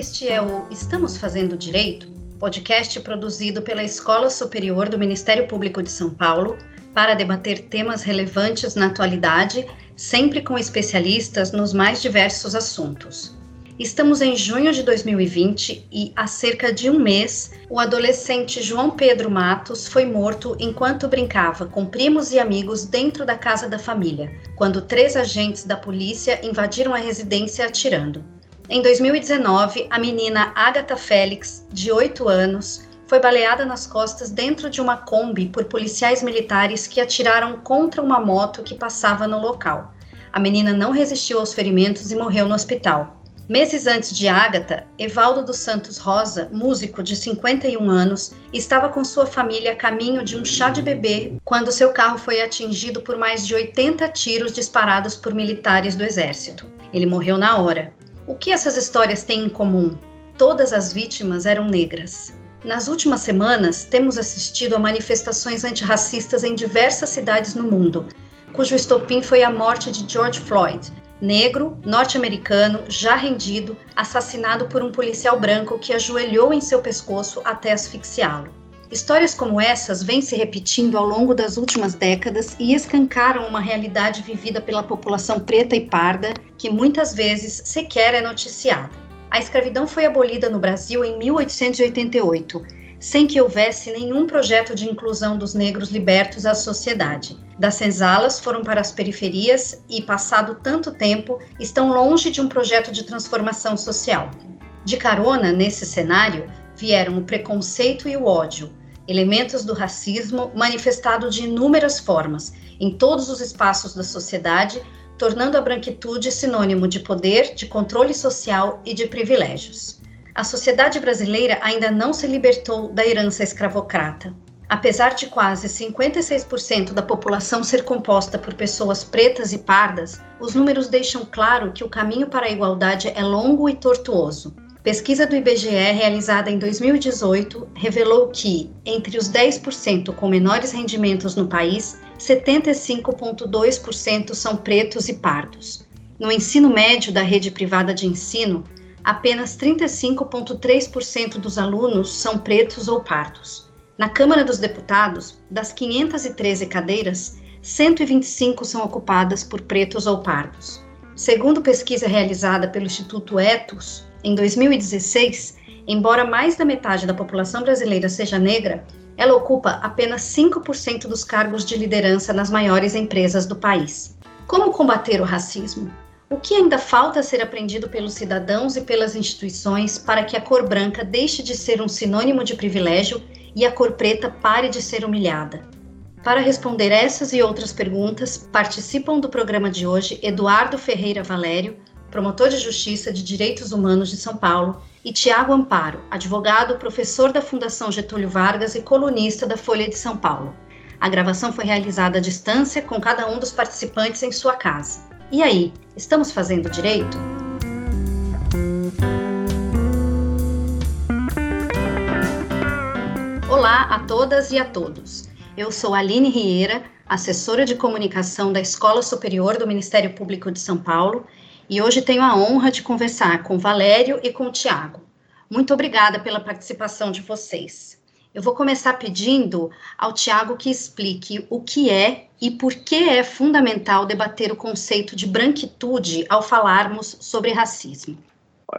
Este é o Estamos Fazendo Direito, podcast produzido pela Escola Superior do Ministério Público de São Paulo para debater temas relevantes na atualidade, sempre com especialistas nos mais diversos assuntos. Estamos em junho de 2020 e, há cerca de um mês, o adolescente João Pedro Matos foi morto enquanto brincava com primos e amigos dentro da casa da família, quando três agentes da polícia invadiram a residência atirando. Em 2019, a menina Agatha Félix, de 8 anos, foi baleada nas costas dentro de uma Kombi por policiais militares que atiraram contra uma moto que passava no local. A menina não resistiu aos ferimentos e morreu no hospital. Meses antes de Ágata, Evaldo dos Santos Rosa, músico de 51 anos, estava com sua família a caminho de um chá de bebê quando seu carro foi atingido por mais de 80 tiros disparados por militares do exército. Ele morreu na hora. O que essas histórias têm em comum? Todas as vítimas eram negras. Nas últimas semanas, temos assistido a manifestações antirracistas em diversas cidades no mundo, cujo estopim foi a morte de George Floyd, negro, norte-americano, já rendido, assassinado por um policial branco que ajoelhou em seu pescoço até asfixiá-lo. Histórias como essas vêm se repetindo ao longo das últimas décadas e escancaram uma realidade vivida pela população preta e parda, que muitas vezes sequer é noticiada. A escravidão foi abolida no Brasil em 1888 sem que houvesse nenhum projeto de inclusão dos negros libertos à sociedade. Das senzalas foram para as periferias e, passado tanto tempo, estão longe de um projeto de transformação social. De carona nesse cenário vieram o preconceito e o ódio, elementos do racismo manifestado de inúmeras formas, em todos os espaços da sociedade, tornando a branquitude sinônimo de poder, de controle social e de privilégios a sociedade brasileira ainda não se libertou da herança escravocrata. Apesar de quase 56% da população ser composta por pessoas pretas e pardas, os números deixam claro que o caminho para a igualdade é longo e tortuoso. Pesquisa do IBGE realizada em 2018 revelou que, entre os 10% com menores rendimentos no país, 75,2% são pretos e pardos. No ensino médio da rede privada de ensino, apenas 35,3% dos alunos são pretos ou pardos. Na Câmara dos Deputados, das 513 cadeiras, 125 são ocupadas por pretos ou pardos. Segundo pesquisa realizada pelo Instituto Etos, em 2016, embora mais da metade da população brasileira seja negra, ela ocupa apenas 5% dos cargos de liderança nas maiores empresas do país. Como combater o racismo? O que ainda falta ser aprendido pelos cidadãos e pelas instituições para que a cor branca deixe de ser um sinônimo de privilégio e a cor preta pare de ser humilhada? Para responder essas e outras perguntas, participam do programa de hoje Eduardo Ferreira Valério, promotor de Justiça de Direitos Humanos de São Paulo, e Tiago Amparo, advogado, professor da Fundação Getúlio Vargas e colunista da Folha de São Paulo. A gravação foi realizada à distância, com cada um dos participantes em sua casa. E aí, estamos fazendo direito? Olá a todas e a todos. Eu sou Aline Rieira, assessora de comunicação da Escola Superior do Ministério Público de São Paulo, e hoje tenho a honra de conversar com Valério e com o Tiago. Muito obrigada pela participação de vocês. Eu vou começar pedindo ao Tiago que explique o que é e por que é fundamental debater o conceito de branquitude ao falarmos sobre racismo.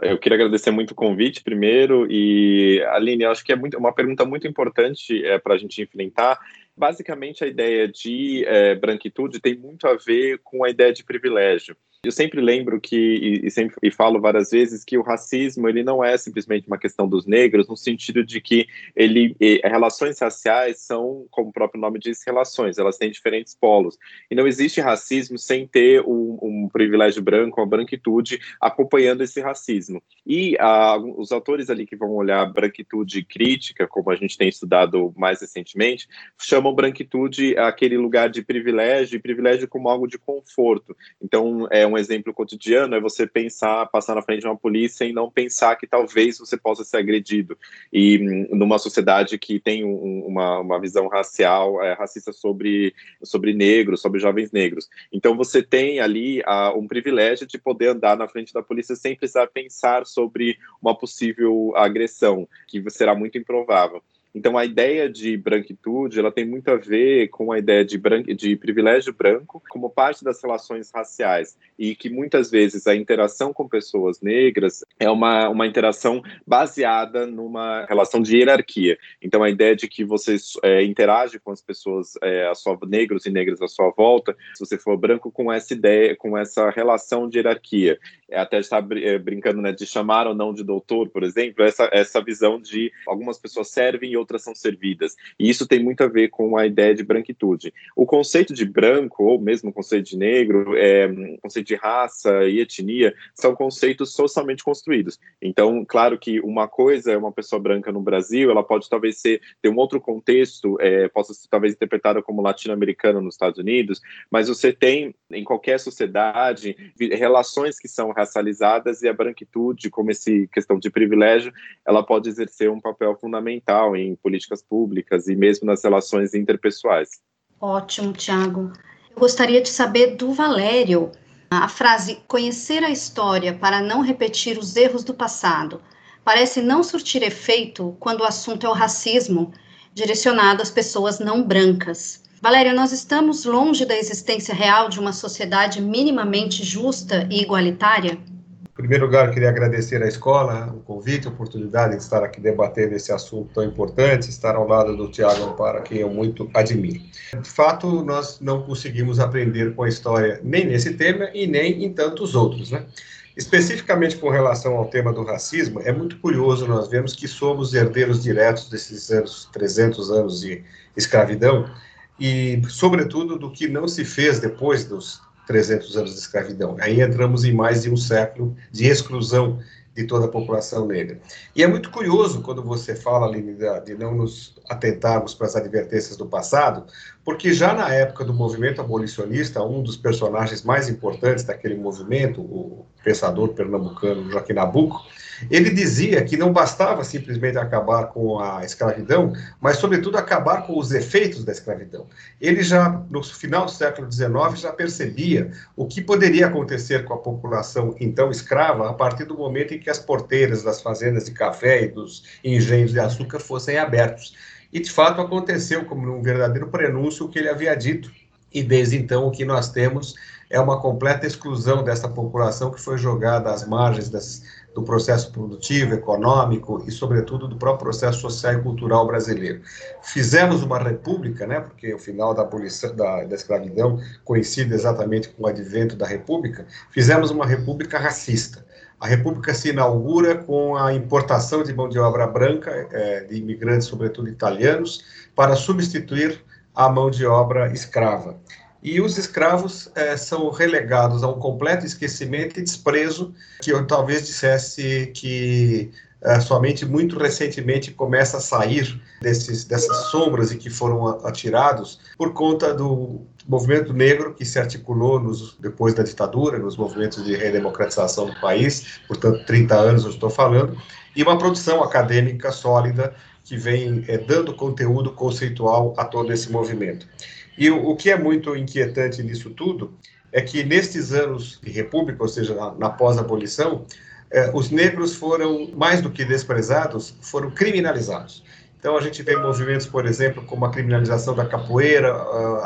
Eu queria agradecer muito o convite primeiro e Aline, acho que é muito, uma pergunta muito importante é, para a gente enfrentar. Basicamente, a ideia de é, branquitude tem muito a ver com a ideia de privilégio. Eu sempre lembro que e, sempre e falo várias vezes que o racismo ele não é simplesmente uma questão dos negros no sentido de que ele e, relações raciais são, como o próprio nome diz, relações. Elas têm diferentes polos e não existe racismo sem ter um, um privilégio branco, uma branquitude acompanhando esse racismo. E ah, os autores ali que vão olhar branquitude crítica, como a gente tem estudado mais recentemente, chamam branquitude aquele lugar de privilégio e privilégio como algo de conforto. Então é um exemplo cotidiano, é você pensar, passar na frente de uma polícia e não pensar que talvez você possa ser agredido. E hum, numa sociedade que tem um, uma, uma visão racial, é, racista sobre, sobre negros, sobre jovens negros. Então você tem ali uh, um privilégio de poder andar na frente da polícia sem precisar pensar sobre uma possível agressão, que será muito improvável. Então, a ideia de branquitude, ela tem muito a ver com a ideia de, de privilégio branco como parte das relações raciais e que muitas vezes a interação com pessoas negras é uma, uma interação baseada numa relação de hierarquia. Então, a ideia de que você é, interage com as pessoas, é, a sua, negros e negras à sua volta, se você for branco, com essa ideia, com essa relação de hierarquia. É, até está é, brincando né, de chamar ou não de doutor, por exemplo, essa, essa visão de algumas pessoas servem e outras são servidas. E isso tem muito a ver com a ideia de branquitude. O conceito de branco, ou mesmo o conceito de negro, é, o conceito de raça e etnia, são conceitos socialmente construídos. Então, claro que uma coisa é uma pessoa branca no Brasil, ela pode talvez ser, ter um outro contexto, é, possa ser talvez interpretada como latino-americana nos Estados Unidos, mas você tem, em qualquer sociedade, relações que são racializadas e a branquitude, como esse questão de privilégio, ela pode exercer um papel fundamental em políticas públicas e mesmo nas relações interpessoais. Ótimo, Tiago. Eu gostaria de saber do Valério a frase conhecer a história para não repetir os erros do passado parece não surtir efeito quando o assunto é o racismo direcionado às pessoas não brancas. Valério, nós estamos longe da existência real de uma sociedade minimamente justa e igualitária? Em primeiro lugar, queria agradecer à escola o convite, a oportunidade de estar aqui debatendo esse assunto tão importante, estar ao lado do Tiago Ampara, quem eu muito admiro. De fato, nós não conseguimos aprender com a história nem nesse tema e nem em tantos outros, né? Especificamente com relação ao tema do racismo, é muito curioso nós vemos que somos herdeiros diretos desses anos, 300 anos de escravidão, e, sobretudo, do que não se fez depois dos 300 anos de escravidão. Aí entramos em mais de um século de exclusão de toda a população negra. E é muito curioso quando você fala, Aline, de não nos atentarmos para as advertências do passado, porque já na época do movimento abolicionista, um dos personagens mais importantes daquele movimento, o pensador pernambucano Joaquim Nabuco, ele dizia que não bastava simplesmente acabar com a escravidão, mas, sobretudo, acabar com os efeitos da escravidão. Ele já, no final do século XIX, já percebia o que poderia acontecer com a população então escrava a partir do momento em que as porteiras das fazendas de café e dos engenhos de açúcar fossem abertos. E, de fato, aconteceu como um verdadeiro prenúncio o que ele havia dito. E, desde então, o que nós temos é uma completa exclusão dessa população que foi jogada às margens das, do processo produtivo, econômico e, sobretudo, do próprio processo social e cultural brasileiro. Fizemos uma república, né, porque o final da abolição da, da escravidão coincide exatamente com o advento da república, fizemos uma república racista. A república se inaugura com a importação de mão de obra branca, é, de imigrantes, sobretudo italianos, para substituir a mão de obra escrava e os escravos é, são relegados a um completo esquecimento e desprezo, que eu talvez dissesse que é, somente muito recentemente começa a sair desses, dessas sombras e que foram atirados por conta do movimento negro que se articulou nos, depois da ditadura, nos movimentos de redemocratização do país, portanto, 30 anos eu estou falando, e uma produção acadêmica sólida que vem é, dando conteúdo conceitual a todo esse movimento. E o, o que é muito inquietante nisso tudo é que nestes anos de república, ou seja, na, na pós-abolição, eh, os negros foram, mais do que desprezados, foram criminalizados. Então, a gente vê movimentos, por exemplo, como a criminalização da capoeira,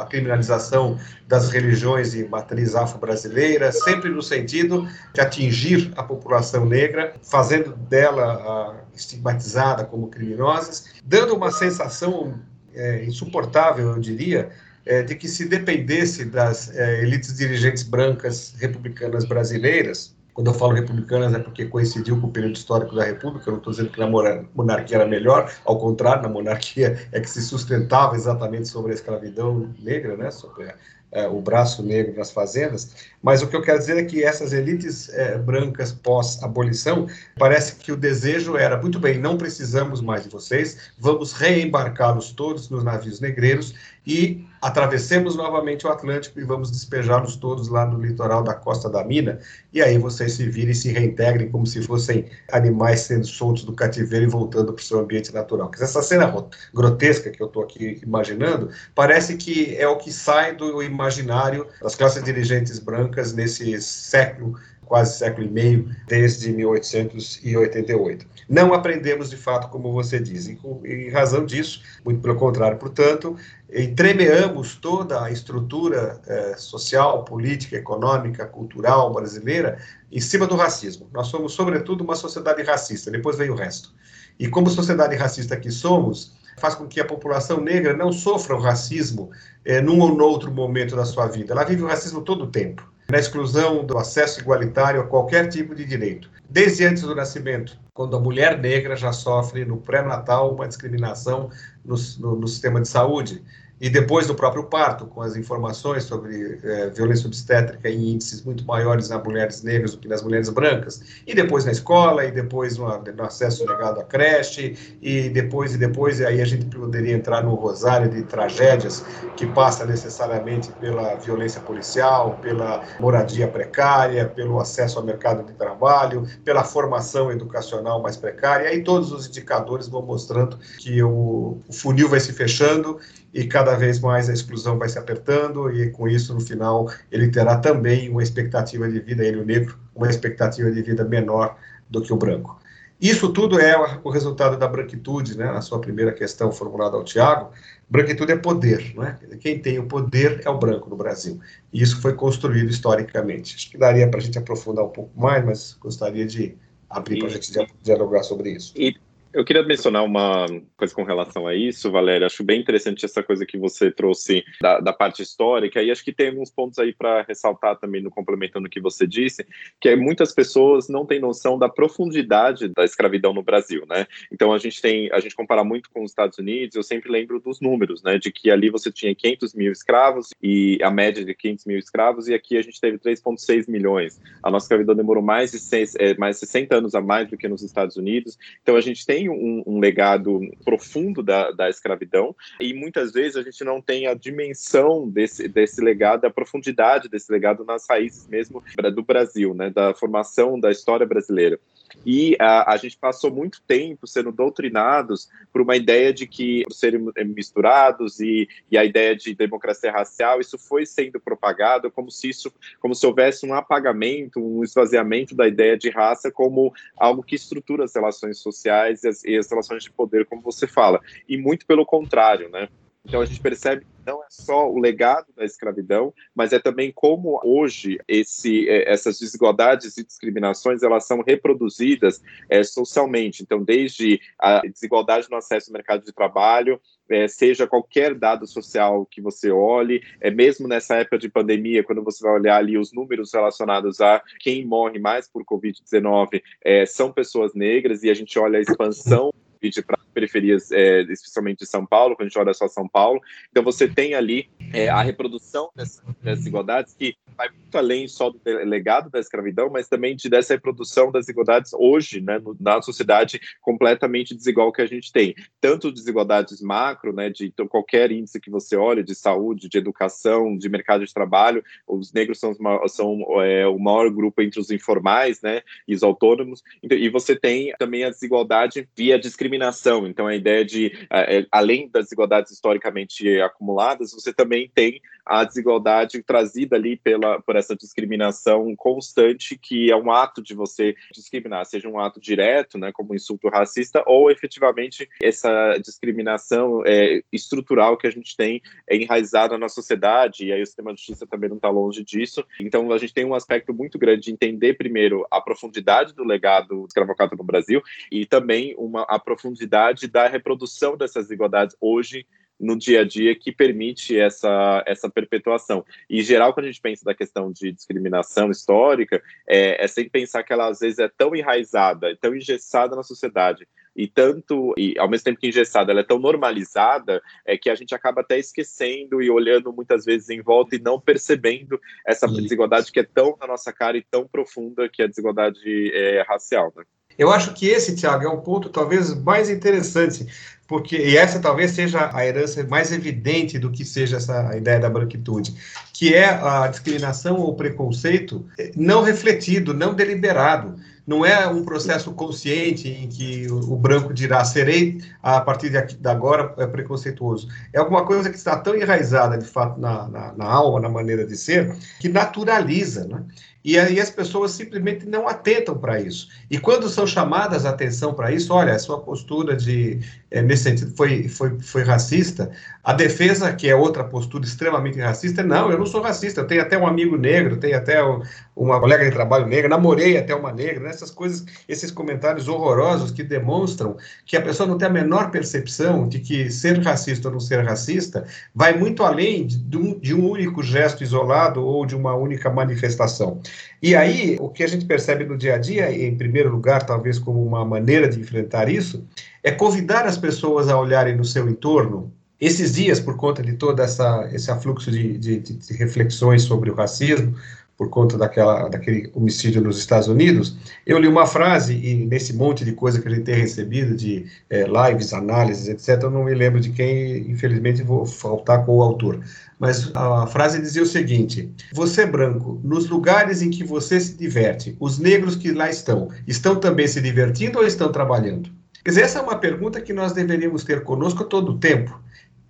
a criminalização das religiões de matriz afro-brasileira, sempre no sentido de atingir a população negra, fazendo dela estigmatizada como criminosas, dando uma sensação é, insuportável, eu diria, é, de que se dependesse das é, elites dirigentes brancas republicanas brasileiras, quando eu falo republicanas é porque coincidiu com o período histórico da República, eu não estou dizendo que na monarquia era melhor, ao contrário, na monarquia é que se sustentava exatamente sobre a escravidão negra, né, sobre é, o braço negro nas fazendas, mas o que eu quero dizer é que essas elites é, brancas pós-abolição, parece que o desejo era, muito bem, não precisamos mais de vocês, vamos reembarcá-los todos nos navios negreiros e atravessemos novamente o Atlântico e vamos despejá-los todos lá no litoral da Costa da Mina, e aí vocês se virem e se reintegrem como se fossem animais sendo soltos do cativeiro e voltando para o seu ambiente natural. Essa cena grotesca que eu estou aqui imaginando, parece que é o que sai do imaginário das classes dirigentes brancas nesse século quase século e meio, desde 1888. Não aprendemos de fato, como você diz, e em razão disso, muito pelo contrário, portanto, entremeamos toda a estrutura eh, social, política, econômica, cultural brasileira em cima do racismo. Nós somos, sobretudo, uma sociedade racista, depois vem o resto. E como sociedade racista que somos, faz com que a população negra não sofra o racismo eh, num ou noutro momento da sua vida. Ela vive o racismo todo o tempo na exclusão do acesso igualitário a qualquer tipo de direito. Desde antes do nascimento, quando a mulher negra já sofre no pré-natal uma discriminação no, no, no sistema de saúde, e depois do próprio parto, com as informações sobre é, violência obstétrica em índices muito maiores nas mulheres negras do que nas mulheres brancas, e depois na escola, e depois no, no acesso negado à creche, e depois e depois, e aí a gente poderia entrar no rosário de tragédias que passa necessariamente pela violência policial, pela moradia precária, pelo acesso ao mercado de trabalho, pela formação educacional mais precária, e aí todos os indicadores vão mostrando que o, o funil vai se fechando e cada vez mais a exclusão vai se apertando, e com isso, no final, ele terá também uma expectativa de vida, ele, o negro, uma expectativa de vida menor do que o branco. Isso tudo é o resultado da branquitude, né? Na sua primeira questão formulada ao Tiago, branquitude é poder, né? Quem tem o poder é o branco no Brasil. E isso foi construído historicamente. Acho que daria para a gente aprofundar um pouco mais, mas gostaria de abrir para a gente dialogar sobre isso. E eu queria mencionar uma coisa com relação a isso, Valéria. Acho bem interessante essa coisa que você trouxe da, da parte histórica, e acho que tem alguns pontos aí para ressaltar também, no complementando o que você disse, que é muitas pessoas não têm noção da profundidade da escravidão no Brasil, né? Então a gente tem, a gente compara muito com os Estados Unidos, eu sempre lembro dos números, né? De que ali você tinha 500 mil escravos, e a média de 500 mil escravos, e aqui a gente teve 3,6 milhões. A nossa escravidão demorou mais de, seis, é, mais de 60 anos a mais do que nos Estados Unidos, então a gente tem um, um legado profundo da, da escravidão e muitas vezes a gente não tem a dimensão desse, desse legado, a profundidade desse legado nas raízes mesmo do Brasil, né, da formação da história brasileira. E a, a, gente passou muito tempo sendo doutrinados por uma ideia de que, serem misturados e, e, a ideia de democracia racial, isso foi sendo propagado como se isso, como se houvesse um apagamento, um esvaziamento da ideia de raça como algo que estrutura as relações sociais e as, e as relações de poder, como você fala. E muito pelo contrário, né? Então a gente percebe não é só o legado da escravidão, mas é também como hoje esse, é, essas desigualdades e discriminações elas são reproduzidas é, socialmente. Então, desde a desigualdade no acesso ao mercado de trabalho, é, seja qualquer dado social que você olhe, é mesmo nessa época de pandemia, quando você vai olhar ali os números relacionados a quem morre mais por Covid-19, é, são pessoas negras, e a gente olha a expansão para periferias, é, especialmente de São Paulo, quando a gente olha só São Paulo. Então, você tem ali é, a reprodução dessas desigualdades que vai muito além só do legado da escravidão, mas também de, dessa reprodução das desigualdades hoje, né, no, na sociedade completamente desigual que a gente tem. Tanto desigualdades macro, né, de então, qualquer índice que você olhe, de saúde, de educação, de mercado de trabalho, os negros são, são é, o maior grupo entre os informais, né, e os autônomos, então, e você tem também a desigualdade via discriminação, então a ideia de, é, além das desigualdades historicamente acumuladas, você também tem a desigualdade trazida ali pela, por essa discriminação constante, que é um ato de você discriminar, seja um ato direto, né, como insulto racista, ou efetivamente essa discriminação é, estrutural que a gente tem enraizada na sociedade, e aí o sistema de justiça também não está longe disso. Então a gente tem um aspecto muito grande de entender primeiro a profundidade do legado escravocrata no Brasil e também uma, a profundidade da reprodução dessas desigualdades hoje no dia a dia que permite essa, essa perpetuação. E, em geral, quando a gente pensa da questão de discriminação histórica, é, é sem pensar que ela, às vezes, é tão enraizada, tão engessada na sociedade, e tanto, e ao mesmo tempo que engessada, ela é tão normalizada, é que a gente acaba até esquecendo e olhando muitas vezes em volta e não percebendo essa desigualdade que é tão na nossa cara e tão profunda que é a desigualdade é, racial. Né? Eu acho que esse, Tiago, é um ponto talvez mais interessante, porque e essa talvez seja a herança mais evidente do que seja essa ideia da branquitude, que é a discriminação ou preconceito não refletido, não deliberado. Não é um processo consciente em que o, branco dirá serei a partir de, de agora é preconceituoso. É alguma coisa que está tão enraizada de fato na, na, na alma, na maneira de ser, que naturaliza, né? E aí as pessoas simplesmente não atentam para isso. E quando são chamadas a atenção para isso, olha, a sua postura de, é, nesse sentido foi, foi, foi racista, a defesa, que é outra postura extremamente racista, não, eu não sou racista, eu tenho até um amigo negro, tenho até uma colega de trabalho negra, namorei até uma negra, né? essas coisas, esses comentários horrorosos que demonstram que a pessoa não tem a menor percepção de que ser racista ou não ser racista vai muito além de um, de um único gesto isolado ou de uma única manifestação. E aí, o que a gente percebe no dia a dia, em primeiro lugar, talvez como uma maneira de enfrentar isso, é convidar as pessoas a olharem no seu entorno. Esses dias, por conta de todo essa, esse afluxo de, de, de, reflexões sobre o racismo, por conta daquela, daquele homicídio nos Estados Unidos, eu li uma frase, e nesse monte de coisa que a gente tem recebido, de é, lives, análises, etc., eu não me lembro de quem, infelizmente vou faltar com o autor, mas a frase dizia o seguinte: Você branco, nos lugares em que você se diverte, os negros que lá estão, estão também se divertindo ou estão trabalhando? Quer dizer, essa é uma pergunta que nós deveríamos ter conosco todo o tempo.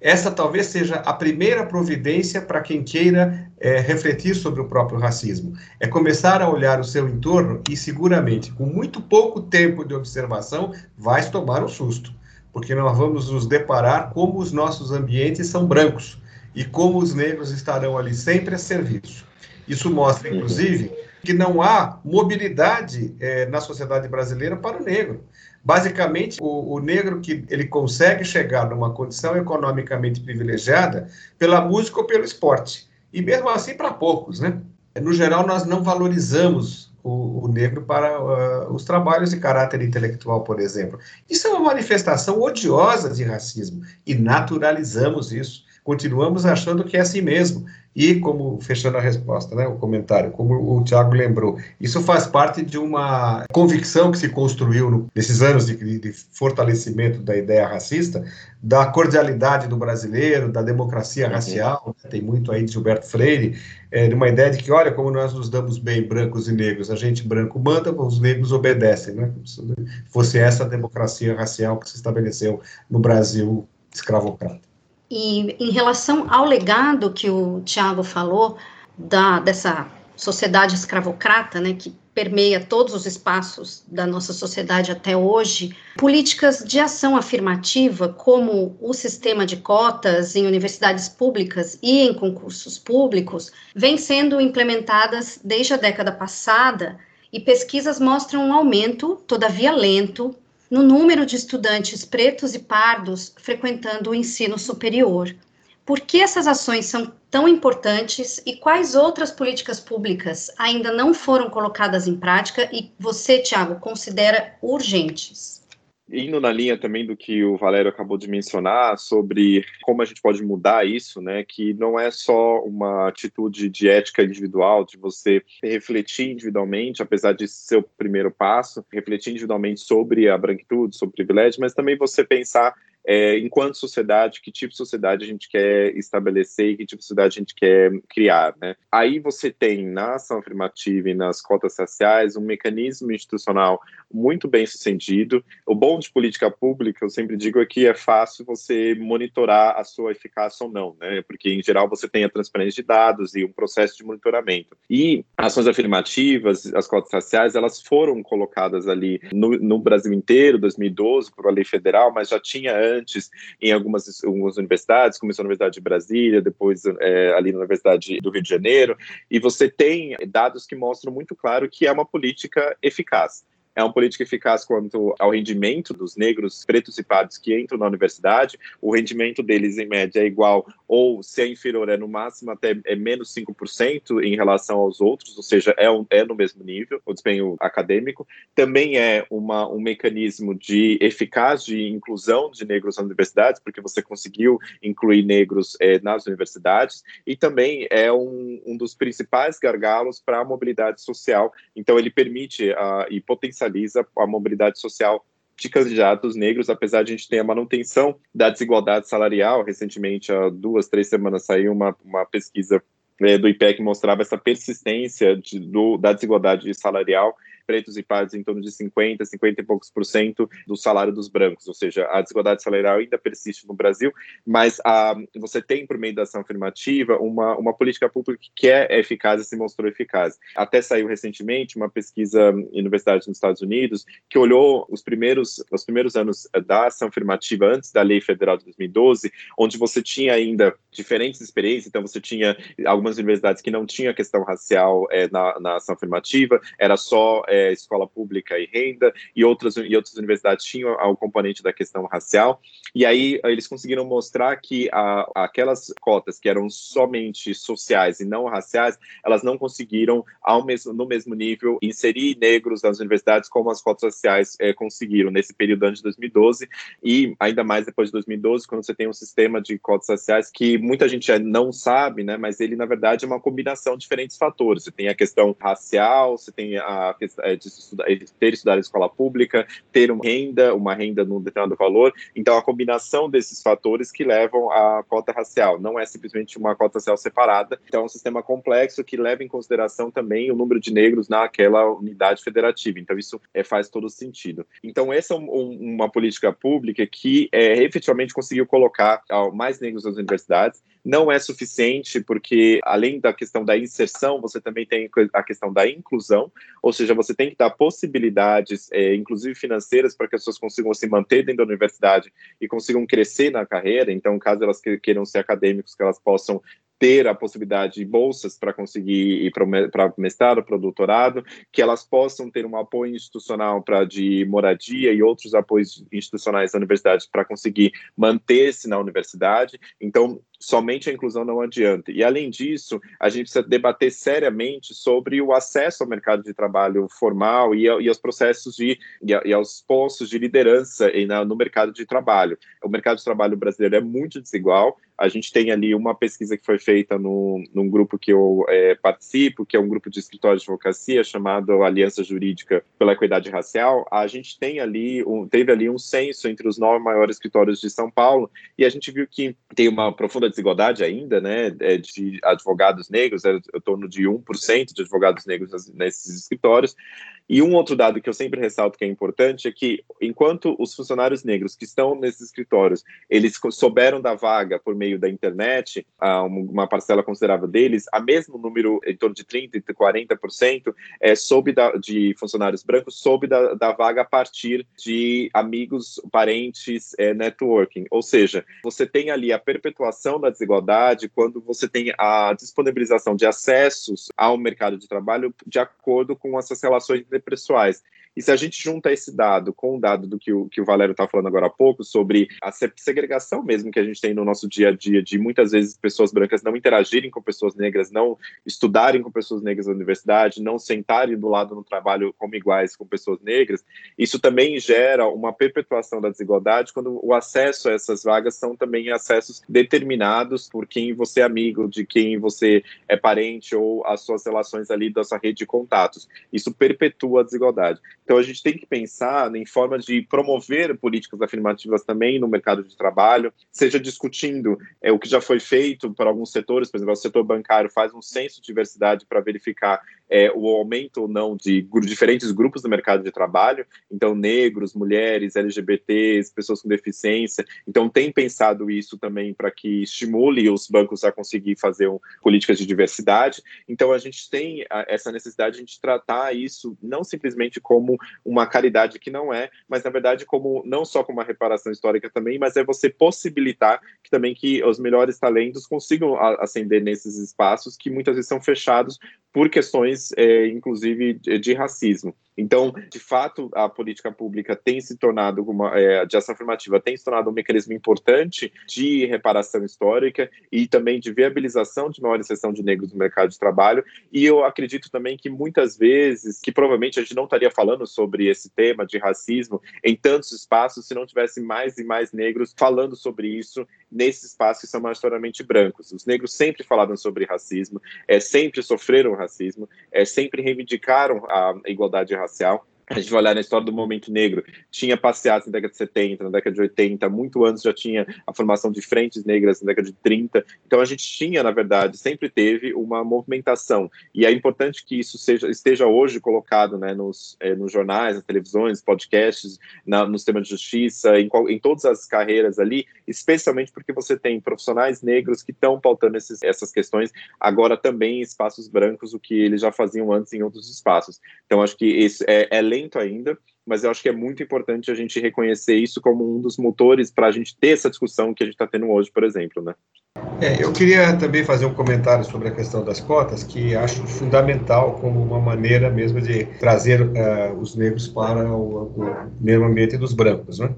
Essa talvez seja a primeira providência para quem queira é, refletir sobre o próprio racismo. É começar a olhar o seu entorno e, seguramente, com muito pouco tempo de observação, vai tomar um susto, porque nós vamos nos deparar como os nossos ambientes são brancos e como os negros estarão ali sempre a serviço. Isso mostra, inclusive, que não há mobilidade é, na sociedade brasileira para o negro. Basicamente, o, o, negro que ele consegue chegar numa condição economicamente privilegiada pela música ou pelo esporte. E mesmo assim para poucos, né? No geral, nós não valorizamos o, o negro para uh, os trabalhos de caráter intelectual, por exemplo. Isso é uma manifestação odiosa de racismo e naturalizamos isso continuamos achando que é assim mesmo. E, como, fechando a resposta, né, o comentário, como o Tiago lembrou, isso faz parte de uma convicção que se construiu no, nesses anos de, de, fortalecimento da ideia racista, da cordialidade do brasileiro, da democracia uhum. racial, né, tem muito aí de Gilberto Freire, é, de uma ideia de que, olha, como nós nos damos bem, brancos e negros, a gente branco manda, os negros obedecem, né, se fosse essa democracia racial que se estabeleceu no Brasil escravocrata. E em relação ao legado que o Tiago falou, da, dessa sociedade escravocrata, né, que permeia todos os espaços da nossa sociedade até hoje, políticas de ação afirmativa, como o sistema de cotas em universidades públicas e em concursos públicos, vêm sendo implementadas desde a década passada e pesquisas mostram um aumento, todavia lento, no número de estudantes pretos e pardos frequentando o ensino superior. Por que essas ações são tão importantes e quais outras políticas públicas ainda não foram colocadas em prática e você, Tiago, considera urgentes? Indo na linha também do que o Valério acabou de mencionar sobre como a gente pode mudar isso, né? Que não é só uma atitude de ética individual, de você refletir individualmente, apesar de ser o primeiro passo, refletir individualmente sobre a branquitude, sobre o privilégio, mas também você pensar é, enquanto sociedade, que tipo de sociedade a gente quer estabelecer e que tipo de sociedade a gente quer criar, né? Aí você tem na ação afirmativa e nas cotas raciais um mecanismo institucional muito bem sucedido. O bom de política pública, eu sempre digo, é que é fácil você monitorar a sua eficácia ou não, né? Porque em geral você tem a transparência de dados e um processo de monitoramento. E ações afirmativas, as cotas raciais, elas foram colocadas ali no, no Brasil inteiro, 2012, por uma lei federal, mas já tinha antes em algumas, algumas universidades, começou na Universidade de Brasília, depois é, ali na Universidade do Rio de Janeiro, e você tem dados que mostram muito claro que é uma política eficaz. É uma política eficaz quanto ao rendimento dos negros, pretos e pardos que entram na universidade. O rendimento deles, em média, é igual, ou se é inferior, é no máximo até é menos 5% em relação aos outros, ou seja, é, um, é no mesmo nível, o desempenho acadêmico. Também é uma, um mecanismo de eficaz de inclusão de negros nas universidades, porque você conseguiu incluir negros é, nas universidades, e também é um, um dos principais gargalos para a mobilidade social. Então, ele permite uh, e potencializa a mobilidade social de candidatos negros, apesar de a gente ter a manutenção da desigualdade salarial. Recentemente, há duas, três semanas, saiu uma, uma pesquisa é, do IPEC que mostrava essa persistência de, do, da desigualdade salarial pretos e pardos em torno de 50, 50 e poucos por cento do salário dos brancos, ou seja, a desigualdade salarial ainda persiste no Brasil, mas a, você tem, por meio da ação afirmativa, uma, uma política pública que é eficaz e se mostrou eficaz. Até saiu recentemente uma pesquisa em universidades nos Estados Unidos que olhou os primeiros, os primeiros anos da ação afirmativa antes da Lei Federal de 2012, onde você tinha ainda diferentes experiências, então você tinha algumas universidades que não tinham a questão racial é, na, na ação afirmativa, era só é, é, escola pública e renda, e outras, e outras universidades tinham o componente da questão racial. E aí eles conseguiram mostrar que a, aquelas cotas que eram somente sociais e não raciais, elas não conseguiram, ao mesmo, no mesmo nível, inserir negros nas universidades como as cotas raciais é, conseguiram nesse período antes de 2012, e ainda mais depois de 2012, quando você tem um sistema de cotas raciais que muita gente não sabe, né, mas ele, na verdade, é uma combinação de diferentes fatores. Você tem a questão racial, você tem a de estudar, ter estudado em escola pública, ter uma renda, uma renda num determinado valor. Então, a combinação desses fatores que levam à cota racial. Não é simplesmente uma cota racial separada. Então, é um sistema complexo que leva em consideração também o número de negros naquela unidade federativa. Então, isso é, faz todo sentido. Então, essa é um, um, uma política pública que é, efetivamente conseguiu colocar mais negros nas universidades não é suficiente, porque além da questão da inserção, você também tem a questão da inclusão, ou seja, você tem que dar possibilidades, é, inclusive financeiras, para que as pessoas consigam se manter dentro da universidade e consigam crescer na carreira. Então, caso elas queiram ser acadêmicos, que elas possam ter a possibilidade de bolsas para conseguir ir para mestrado, para doutorado, que elas possam ter um apoio institucional para de moradia e outros apoios institucionais da universidade para conseguir manter-se na universidade. Então, somente a inclusão não adianta. E, além disso, a gente precisa debater seriamente sobre o acesso ao mercado de trabalho formal e, e aos processos de, e, e, aos postos de liderança na, no mercado de trabalho. O mercado de trabalho brasileiro é muito desigual, a gente tem ali uma pesquisa que foi feita no, num grupo que eu é, participo, que é um grupo de escritório de advocacia chamado Aliança Jurídica pela Equidade Racial. A gente tem ali, um, teve ali um censo entre os nove maiores escritórios de São Paulo e a gente viu que tem uma profunda desigualdade ainda, né, é, de advogados negros, é em torno de 1% de advogados negros nesses escritórios. E um outro dado que eu sempre ressalto que é importante é que, enquanto os funcionários negros que estão nesses escritórios, eles souberam da vaga por meio da internet, uma parcela considerável deles, a mesmo número, em torno de 30% e 40%, é, soube da, de funcionários brancos, soube da, da, vaga a partir de amigos, parentes, é, networking. Ou seja, você tem ali a perpetuação da desigualdade quando você tem a disponibilização de acessos ao mercado de trabalho de acordo com essas relações interpessoais. E se a gente junta esse dado com o dado do que o, que o Valério está falando agora há pouco, sobre a segregação mesmo que a gente tem no nosso dia a dia, de muitas vezes pessoas brancas não interagirem com pessoas negras, não estudarem com pessoas negras na universidade, não sentarem do lado no trabalho como iguais com pessoas negras, isso também gera uma perpetuação da desigualdade quando o acesso a essas vagas são também acessos determinados por quem você é amigo, de quem você é parente ou as suas relações ali da sua rede de contatos. Isso perpetua a desigualdade. Então, a gente tem que pensar em forma de promover políticas afirmativas também no mercado de trabalho, seja discutindo é, o que já foi feito para alguns setores, por exemplo, o setor bancário faz um censo de diversidade para verificar é, o aumento ou não de diferentes grupos do mercado de trabalho, então negros, mulheres, LGBTs, pessoas com deficiência. Então, tem pensado isso também para que estimule os bancos a conseguir fazer um, políticas de diversidade. Então, a gente tem a, essa necessidade de tratar isso não simplesmente como uma caridade que não é, mas na verdade como não só como uma reparação histórica também, mas é você possibilitar que também que os melhores talentos consigam ascender nesses espaços que muitas vezes são fechados por questões, é, inclusive, de, de racismo. Então, de fato, a política pública tem se tornado uma é, de ação afirmativa tem se tornado um mecanismo importante de reparação histórica e também de viabilização de maior inserção de negros no mercado de trabalho. E eu acredito também que muitas vezes, que provavelmente a gente não estaria falando sobre esse tema de racismo em tantos espaços se não tivesse mais e mais negros falando sobre isso nesses espaços que são majoritariamente brancos. Os negros sempre falaram sobre racismo, é, sempre sofreram racismo, é, sempre reivindicaram a igualdade racial racial a gente vai olhar na história do momento negro, tinha passeatas na década de 70, na década de 80, muito antes já tinha a formação de frentes negras na década de 30. Então a gente tinha, na verdade, sempre teve uma movimentação. E é importante que isso seja, esteja hoje colocado né, nos, eh, nos jornais, nas televisões, podcasts, na, no sistema de justiça, em, em todas as carreiras ali, especialmente porque você tem profissionais negros que estão pautando esses, essas questões agora também em espaços brancos, o que eles já faziam antes em outros espaços. Então acho que isso é, é lento ainda, mas eu acho que é muito importante a gente reconhecer isso como um dos motores para a gente ter essa discussão que a gente está tendo hoje, por exemplo, né? É, eu queria também fazer um comentário sobre a questão das cotas, que acho fundamental como uma maneira mesmo de trazer uh, os negros para o, o mesmo ambiente dos brancos, né?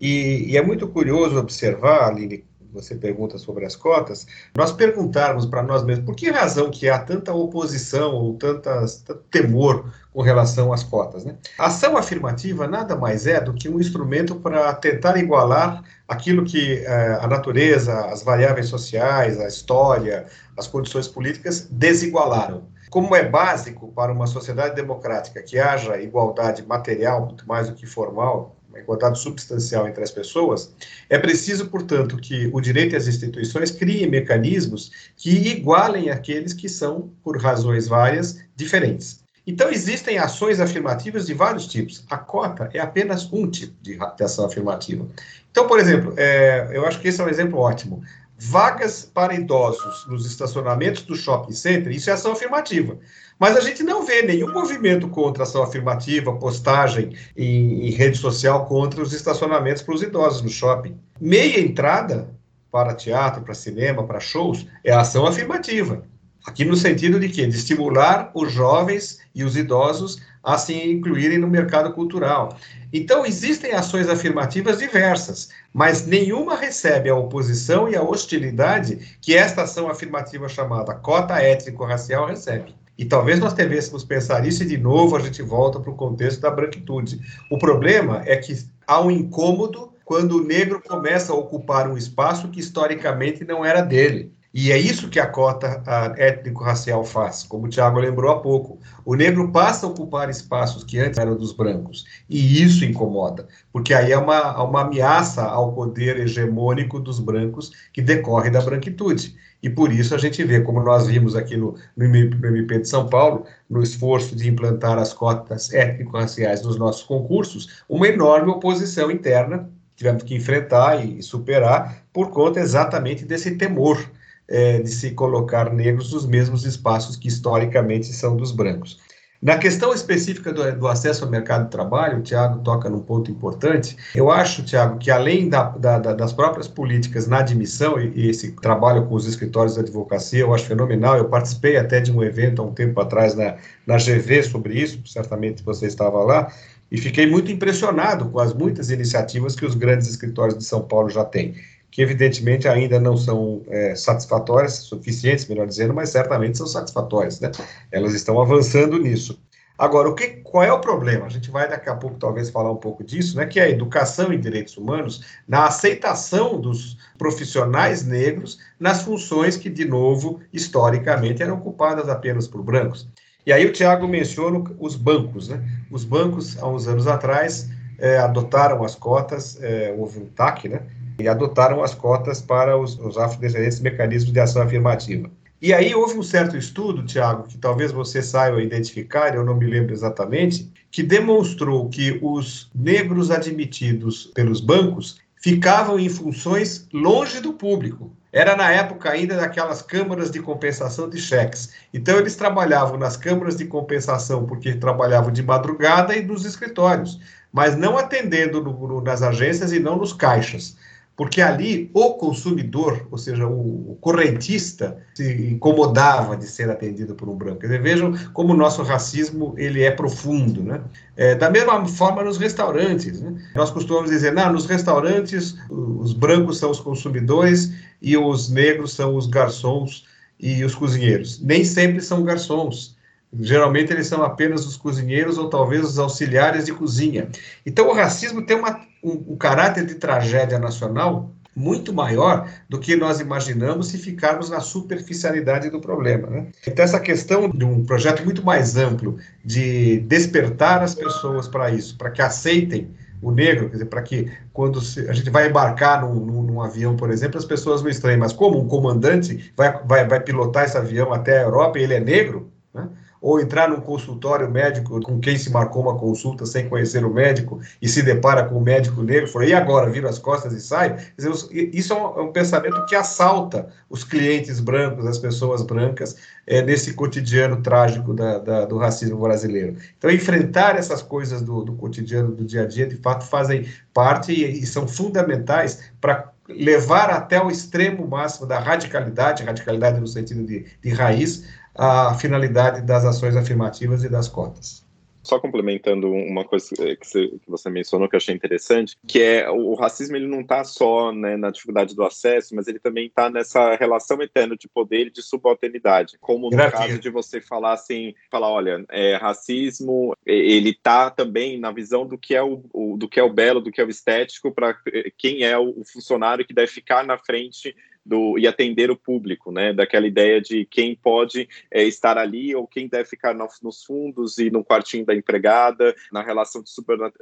E, e, é muito curioso observar, Aline, você pergunta sobre as cotas, nós perguntarmos para nós mesmos por que razão que há tanta oposição ou tantas, tanto temor com relação às cotas. Né? A ação afirmativa nada mais é do que um instrumento para tentar igualar aquilo que eh, a natureza, as variáveis sociais, a história, as condições políticas desigualaram. Como é básico para uma sociedade democrática que haja igualdade material, muito mais do que formal, uma igualdade substancial entre as pessoas, é preciso, portanto, que o direito e as instituições criem mecanismos que igualem aqueles que são, por razões várias, diferentes. Então, existem ações afirmativas de vários tipos. A cota é apenas um tipo de, ação afirmativa. Então, por exemplo, é, eu acho que esse é um exemplo ótimo. Vagas para idosos nos estacionamentos do shopping center, isso é ação afirmativa. Mas a gente não vê nenhum movimento contra ação afirmativa, postagem em, em rede social contra os estacionamentos para os idosos no shopping. Meia entrada para teatro, para cinema, para shows, é ação afirmativa. Aqui no sentido de quê? De estimular os jovens e os idosos a se incluírem no mercado cultural. Então, existem ações afirmativas diversas, mas nenhuma recebe a oposição e a hostilidade que esta ação afirmativa chamada cota étnico-racial recebe. E talvez nós devêssemos pensar isso e, de novo, a gente volta para o contexto da branquitude. O problema é que há um incômodo quando o negro começa a ocupar um espaço que historicamente não era dele. E é isso que a cota étnico-racial faz, como o Tiago lembrou há pouco. O negro passa a ocupar espaços que antes eram dos brancos. E isso incomoda, porque aí é uma, uma ameaça ao poder hegemônico dos brancos que decorre da branquitude. E por isso a gente vê, como nós vimos aqui no, no MP de São Paulo, no esforço de implantar as cotas étnico-raciais nos nossos concursos, uma enorme oposição interna tivemos que enfrentar e superar por conta exatamente desse temor é, de se colocar negros nos mesmos espaços que historicamente são dos brancos. Na questão específica do, do, acesso ao mercado de trabalho, o Tiago toca num ponto importante. Eu acho, Tiago, que além da, da, das próprias políticas na admissão e, e, esse trabalho com os escritórios de advocacia, eu acho fenomenal. Eu participei até de um evento há um tempo atrás na, na GV sobre isso, certamente você estava lá, e fiquei muito impressionado com as muitas iniciativas que os grandes escritórios de São Paulo já têm que evidentemente ainda não são é, satisfatórias, suficientes, melhor dizendo, mas certamente são satisfatórias, né? Elas estão avançando nisso. Agora, o que, qual é o problema? A gente vai daqui a pouco talvez falar um pouco disso, né? Que é a educação em direitos humanos na aceitação dos profissionais negros nas funções que, de novo, historicamente eram ocupadas apenas por brancos. E aí o Tiago menciona os bancos, né? Os bancos, há uns anos atrás, é, adotaram as cotas, é, houve um TAC, né? E adotaram as cotas para os, os afrodescendentes mecanismos de ação afirmativa. E aí houve um certo estudo, Tiago, que talvez você saiba identificar, eu não me lembro exatamente, que demonstrou que os negros admitidos pelos bancos ficavam em funções longe do público. Era na época ainda daquelas câmaras de compensação de cheques. Então eles trabalhavam nas câmaras de compensação porque trabalhavam de madrugada e nos escritórios, mas não atendendo no, no, nas agências e não nos caixas. Porque ali o consumidor, ou seja, o, correntista, se incomodava de ser atendido por um branco. Dizer, vejam como o nosso racismo ele é profundo. Né? É, da mesma forma nos restaurantes. Né? Nós costumamos dizer, não, nos restaurantes os brancos são os consumidores e os negros são os garçons e os cozinheiros. Nem sempre são garçons. Geralmente eles são apenas os cozinheiros ou talvez os auxiliares de cozinha. Então o racismo tem uma, um, um caráter de tragédia nacional muito maior do que nós imaginamos se ficarmos na superficialidade do problema. Né? Então, essa questão de um projeto muito mais amplo de despertar as pessoas para isso, para que aceitem o negro, para que quando a gente vai embarcar num, num, num, avião, por exemplo, as pessoas não estranhem, mas como um comandante vai, vai, vai pilotar esse avião até a Europa e ele é negro, né? Ou entrar num consultório médico com quem se marcou uma consulta sem conhecer o médico e se depara com o médico negro, fala, e agora, vira as costas e sai? Isso é um, é um, pensamento que assalta os clientes brancos, as pessoas brancas, é, nesse cotidiano trágico da, da, do racismo brasileiro. Então, enfrentar essas coisas do, do, cotidiano, do dia a dia, de fato, fazem parte e, e são fundamentais para levar até o extremo máximo da radicalidade, radicalidade no sentido de, de raiz, a finalidade das ações afirmativas e das cotas. Só complementando uma coisa que você, mencionou que eu achei interessante, que é o, racismo ele não está só né, na dificuldade do acesso, mas ele também está nessa relação eterna de poder e de subalternidade. Como no caso de você falar assim, falar, olha, é, racismo ele está também na visão do que é o, o, do que é o belo, do que é o estético para quem é o funcionário que deve ficar na frente do, e atender o público, né? Daquela ideia de quem pode é, estar ali ou quem deve ficar no, nos fundos e no quartinho da empregada, na relação de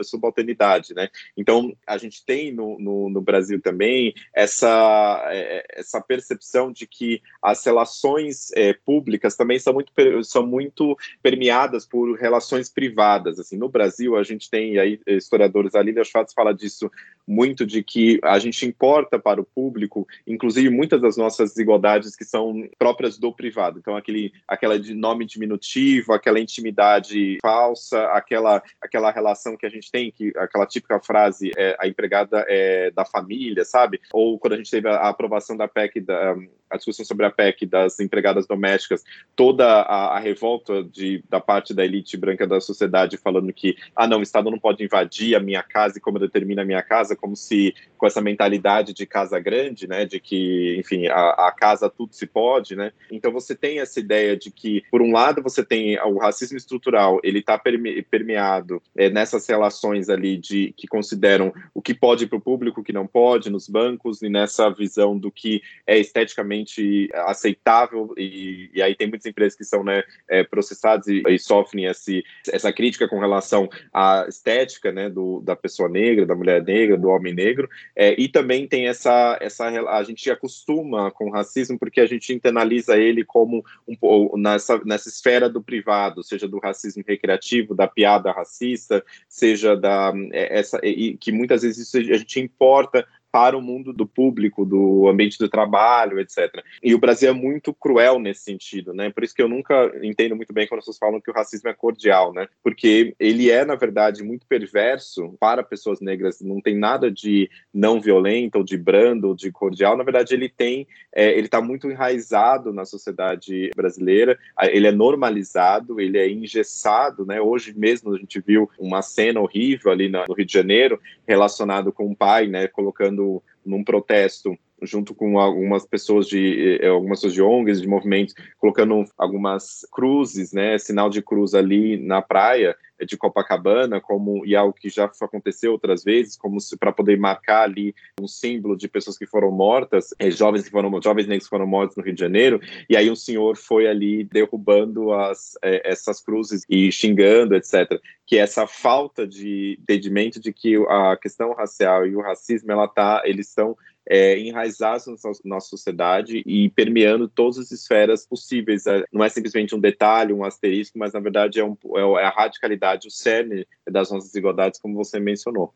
subalternidade, né? Então, a gente tem no, no, no Brasil também essa, é, essa percepção de que as relações é, públicas também são muito, são muito permeadas por relações privadas. Assim, no Brasil, a gente tem, aí historiadores, a Lívia Schwartz fala disso muito, de que a gente importa para o público, inclusive muitas das nossas desigualdades que são próprias do privado. Então, aquele, aquela de nome diminutivo, aquela intimidade falsa, aquela, aquela relação que a gente tem, que aquela típica frase, é, a empregada é da família, sabe? Ou quando a gente teve a, a aprovação da PEC da a discussão sobre a PEC das empregadas domésticas, toda a, a, revolta de, da parte da elite branca da sociedade falando que, ah, não, o Estado não pode invadir a minha casa e como determina a minha casa, como se com essa mentalidade de casa grande, né, de que enfim, a, a, casa tudo se pode, né? Então você tem essa ideia de que, por um lado, você tem o racismo estrutural, ele está perme, permeado é, nessas relações ali de que consideram o que pode para o público, o que não pode, nos bancos, e nessa visão do que é esteticamente aceitável, e, e aí tem muitas empresas que são né, é, processadas e, e, sofrem esse, essa crítica com relação à estética né, do, da pessoa negra, da mulher negra, homem negro, é, e também tem essa, essa a gente acostuma acostuma com o racismo porque a gente internaliza ele como um, nessa, nessa esfera do privado, seja do racismo recreativo, da piada racista, seja da é, essa e que muitas vezes a gente importa para o mundo do público, do ambiente do trabalho, etc. E o Brasil é muito cruel nesse sentido, né? Por isso que eu nunca entendo muito bem quando vocês falam que o racismo é cordial, né? Porque ele é, na verdade, muito perverso para pessoas negras, não tem nada de não violento, ou de brando, ou de cordial. Na verdade, ele tem, é, ele está muito enraizado na sociedade brasileira, ele é normalizado, ele é engessado, né? Hoje mesmo a gente viu uma cena horrível ali no Rio de Janeiro relacionado com o pai, né? Colocando num protesto junto com algumas pessoas de eh, algumas pessoas de ONGs, de movimentos, colocando algumas cruzes, né, sinal de cruz ali na praia de Copacabana, como e algo que já aconteceu outras vezes, como para poder marcar ali um símbolo de pessoas que foram mortas, é, jovens que foram jovens negros que foram mortos no Rio de Janeiro, e aí um senhor foi ali derrubando as, é, essas cruzes e xingando, etc. Que essa falta de entendimento de que a questão racial e o racismo ela tá, eles estão é, enraizados na nossa sociedade e permeando todas as esferas possíveis. É, não é simplesmente um detalhe, um asterisco, mas na verdade é, um, é, é a radicalidade, o cerne das nossas desigualdades, como você mencionou.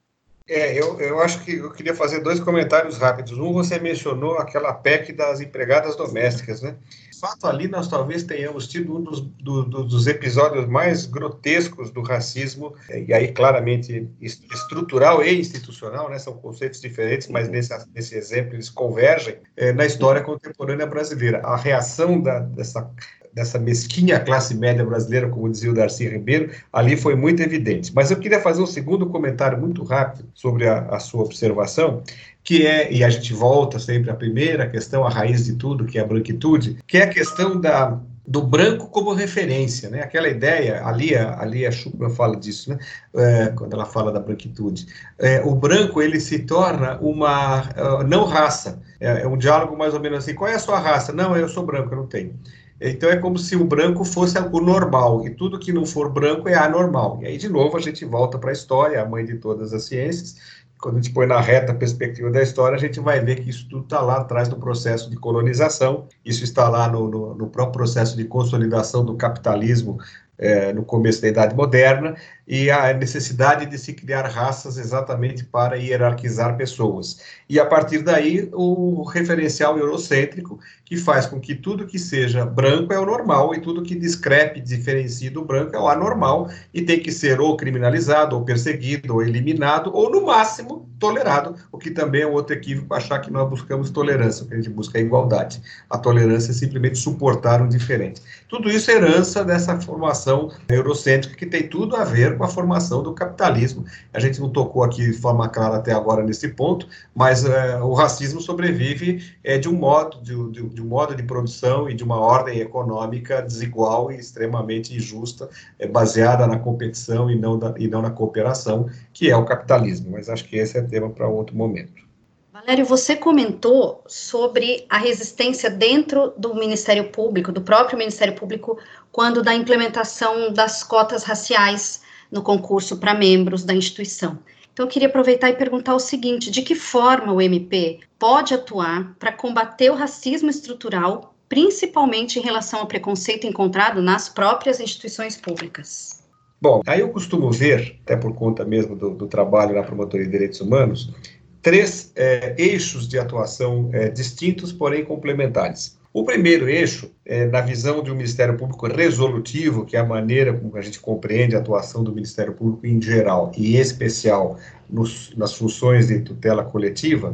É, eu, eu acho que eu queria fazer dois comentários rápidos. Um, você mencionou aquela PEC das empregadas domésticas, né? Fato, ali nós talvez tenhamos tido um dos, do, dos episódios mais grotescos do racismo, e aí claramente estrutural e institucional, né, são conceitos diferentes, mas nesse, nesse exemplo eles convergem, é, na história contemporânea brasileira. A reação da, dessa dessa mesquinha classe média brasileira, como dizia o Darcy Ribeiro, ali foi muito evidente. Mas eu queria fazer um segundo comentário muito rápido sobre a, a sua observação, que é, e a gente volta sempre à primeira questão, a raiz de tudo, que é a branquitude, que é a questão da, do branco como referência, né? Aquela ideia, ali ali a Schumann fala disso, né? É, quando ela fala da branquitude. É, o branco, ele se torna uma, uh, não raça, é, é, um diálogo mais ou menos assim, qual é a sua raça? Não, eu sou branco, eu não tenho. Então é como se o branco fosse o normal, e tudo que não for branco é anormal. E aí, de novo, a gente volta para a história, a mãe de todas as ciências, quando a gente põe na reta perspectiva da história, a gente vai ver que isso tudo está lá atrás do processo de colonização, isso está lá no, no, no próprio processo de consolidação do capitalismo é, no começo da Idade Moderna, e a necessidade de se criar raças exatamente para hierarquizar pessoas. E a partir daí, o referencial eurocêntrico, que faz com que tudo que seja branco é o normal e tudo que discrepe, diferencie do branco é o anormal e tem que ser ou criminalizado, ou perseguido, ou eliminado, ou no máximo tolerado, o que também é um outro equívoco achar que nós buscamos tolerância, que a gente busca é igualdade. A tolerância é simplesmente suportar o diferente. Tudo isso é herança dessa formação eurocêntrica que tem tudo a ver com a formação do capitalismo. A gente não tocou aqui de forma clara até agora nesse ponto, mas é, o racismo sobrevive é, de um modo de, de, de, um modo de produção e de uma ordem econômica desigual e extremamente injusta, é, baseada na competição e não, da, e não na cooperação, que é o capitalismo. Mas acho que esse é tema para outro momento. Valério, você comentou sobre a resistência dentro do Ministério Público, do próprio Ministério Público, quando da implementação das cotas raciais no concurso para membros da instituição. Então, eu queria aproveitar e perguntar o seguinte: de que forma o MP pode atuar para combater o racismo estrutural, principalmente em relação ao preconceito encontrado nas próprias instituições públicas? Bom, aí eu costumo ver, até por conta mesmo do, do trabalho na Promotoria de Direitos Humanos, três é, eixos de atuação é, distintos, porém complementares. O primeiro eixo, é, na visão de um Ministério Público resolutivo, que é a maneira como a gente compreende a atuação do Ministério Público em geral, e em especial nos, nas funções de tutela coletiva,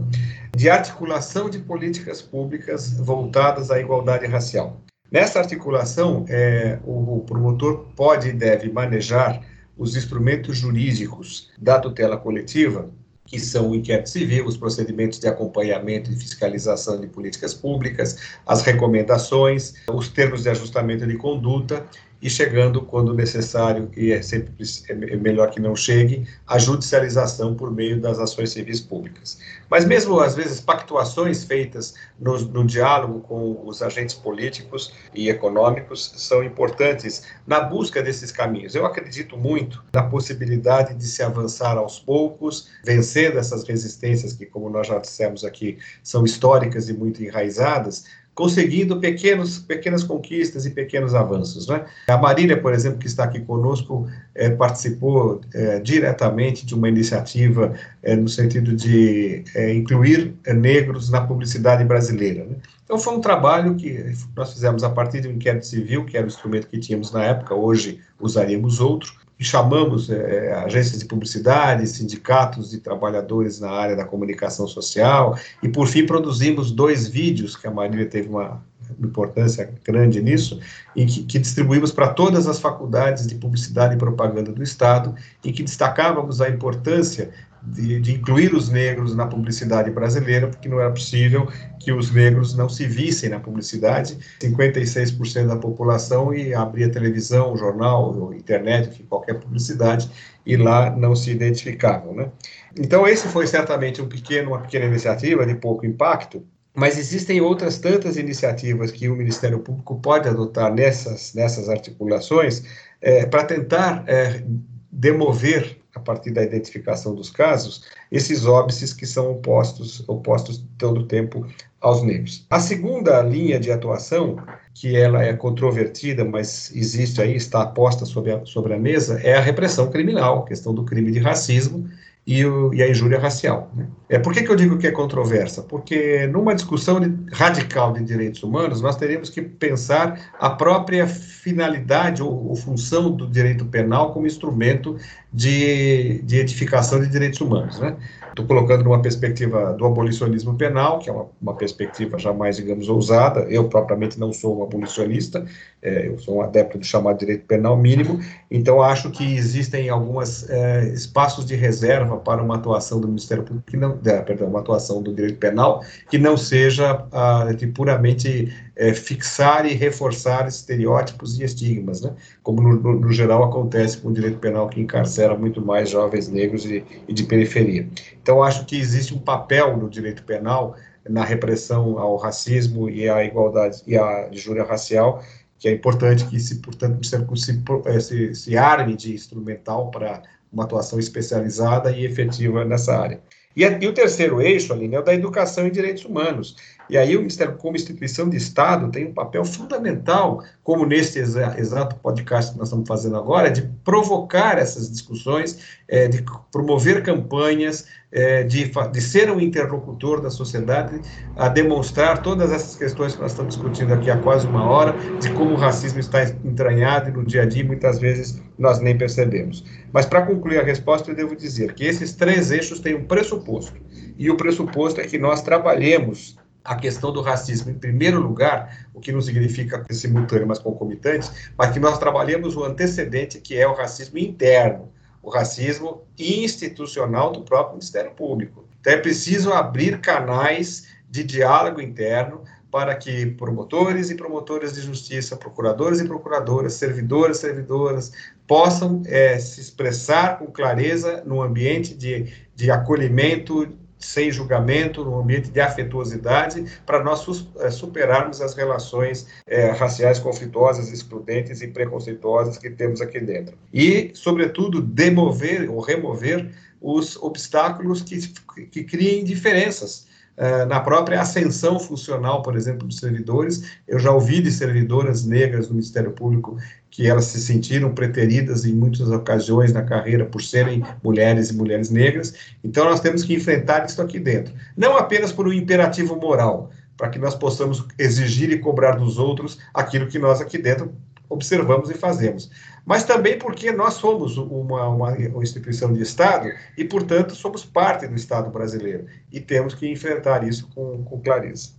de articulação de políticas públicas voltadas à igualdade racial. Nessa articulação, é, o, o promotor pode e deve manejar os instrumentos jurídicos da tutela coletiva que são o inquérito civil, os procedimentos de acompanhamento e fiscalização de políticas públicas, as recomendações, os termos de ajustamento de conduta e chegando, quando necessário, e é sempre é, é melhor que não chegue, a judicialização por meio das ações civis públicas. Mas mesmo, às vezes, pactuações feitas no, no diálogo com os agentes políticos e econômicos são importantes na busca desses caminhos. Eu acredito muito na possibilidade de se avançar aos poucos, vencendo essas resistências que, como nós já dissemos aqui, são históricas e muito enraizadas, conseguindo pequenos, pequenas conquistas e pequenos avanços. Né? A Marília, por exemplo, que está aqui conosco, é, participou é, diretamente de uma iniciativa é, no sentido de incluir negros na publicidade brasileira. Né? Então, foi um trabalho que nós fizemos a partir de um inquérito civil, que era o instrumento que tínhamos na época, hoje usaríamos outro, chamamos é, agências de publicidade, sindicatos de trabalhadores na área da comunicação social, e por fim produzimos dois vídeos, que a Marília teve uma importância grande nisso, e que, que distribuímos para todas as faculdades de publicidade e propaganda do Estado, em que destacávamos a importância de, de, incluir os negros na publicidade brasileira, porque não era possível que os negros não se vissem na publicidade. 56% da população e abria televisão, jornal, internet, qualquer publicidade, e lá não se identificavam. Né? Então, esse foi certamente um pequeno, uma pequena iniciativa de pouco impacto, mas existem outras tantas iniciativas que o Ministério Público pode adotar nessas, nessas articulações é, para tentar é, demover a partir da identificação dos casos, esses óbices que são opostos, opostos todo o tempo aos negros. A segunda linha de atuação, que ela é controvertida, mas existe aí, está posta sobre a, sobre a mesa, é a repressão criminal, questão do crime de racismo, e, o, e a injúria racial. Né? É, por que, que eu digo que é controversa? Porque numa discussão de, radical de direitos humanos, nós teríamos que pensar a própria finalidade ou, ou função do direito penal como instrumento de, de edificação de direitos humanos. Né? Estou colocando numa perspectiva do abolicionismo penal, que é uma, uma, perspectiva jamais, digamos, ousada. Eu, propriamente, não sou um abolicionista, é, eu sou um adepto do chamado direito penal mínimo, então acho que existem alguns é, espaços de reserva para uma atuação do Ministério Público, que não, é, perdão, uma atuação do direito penal que não seja de puramente é, fixar e reforçar estereótipos e estigmas, né? como no, no, no, geral acontece com o direito penal que encarcera muito mais jovens negros e, e de periferia. Então, acho que existe um papel no direito penal na repressão ao racismo e à igualdade e à injúria racial, que é importante que se, portanto, se, se, se arme de instrumental para uma atuação especializada e efetiva nessa área. E, e o terceiro eixo, Aline, é o da educação e direitos humanos. E aí o Ministério, como instituição de Estado, tem um papel fundamental, como neste exa exato podcast que nós estamos fazendo agora, de provocar essas discussões, é, de promover campanhas, é, de, de ser um interlocutor da sociedade, a demonstrar todas essas questões que nós estamos discutindo aqui há quase uma hora, de como o racismo está entranhado no dia a dia, muitas vezes nós nem percebemos. Mas para concluir a resposta, eu devo dizer que esses três eixos têm um pressuposto, e o pressuposto é que nós trabalhemos a questão do racismo em primeiro lugar, o que não significa simultâneo, mas concomitante, mas que nós trabalhemos o antecedente, que é o racismo interno, o racismo institucional do próprio Ministério Público. Então é preciso abrir canais de diálogo interno para que promotores e promotoras de justiça, procuradores e procuradoras, servidores e servidoras possam é, se expressar com clareza no ambiente de, de acolhimento, sem julgamento, num ambiente de afetuosidade, para nós é, superarmos as relações é, raciais conflituosas, excludentes e preconceituosas que temos aqui dentro. E, sobretudo, demover ou remover os obstáculos que, que criem diferenças na própria ascensão funcional, por exemplo, dos servidores. Eu já ouvi de servidoras negras no Ministério Público que elas se sentiram preteridas em muitas ocasiões na carreira por serem mulheres e mulheres negras. Então, nós temos que enfrentar isso aqui dentro. Não apenas por um imperativo moral, para que nós possamos exigir e cobrar dos outros aquilo que nós aqui dentro observamos e fazemos, mas também porque nós somos uma, uma, instituição de Estado e, portanto, somos parte do Estado brasileiro e temos que enfrentar isso com, com clareza.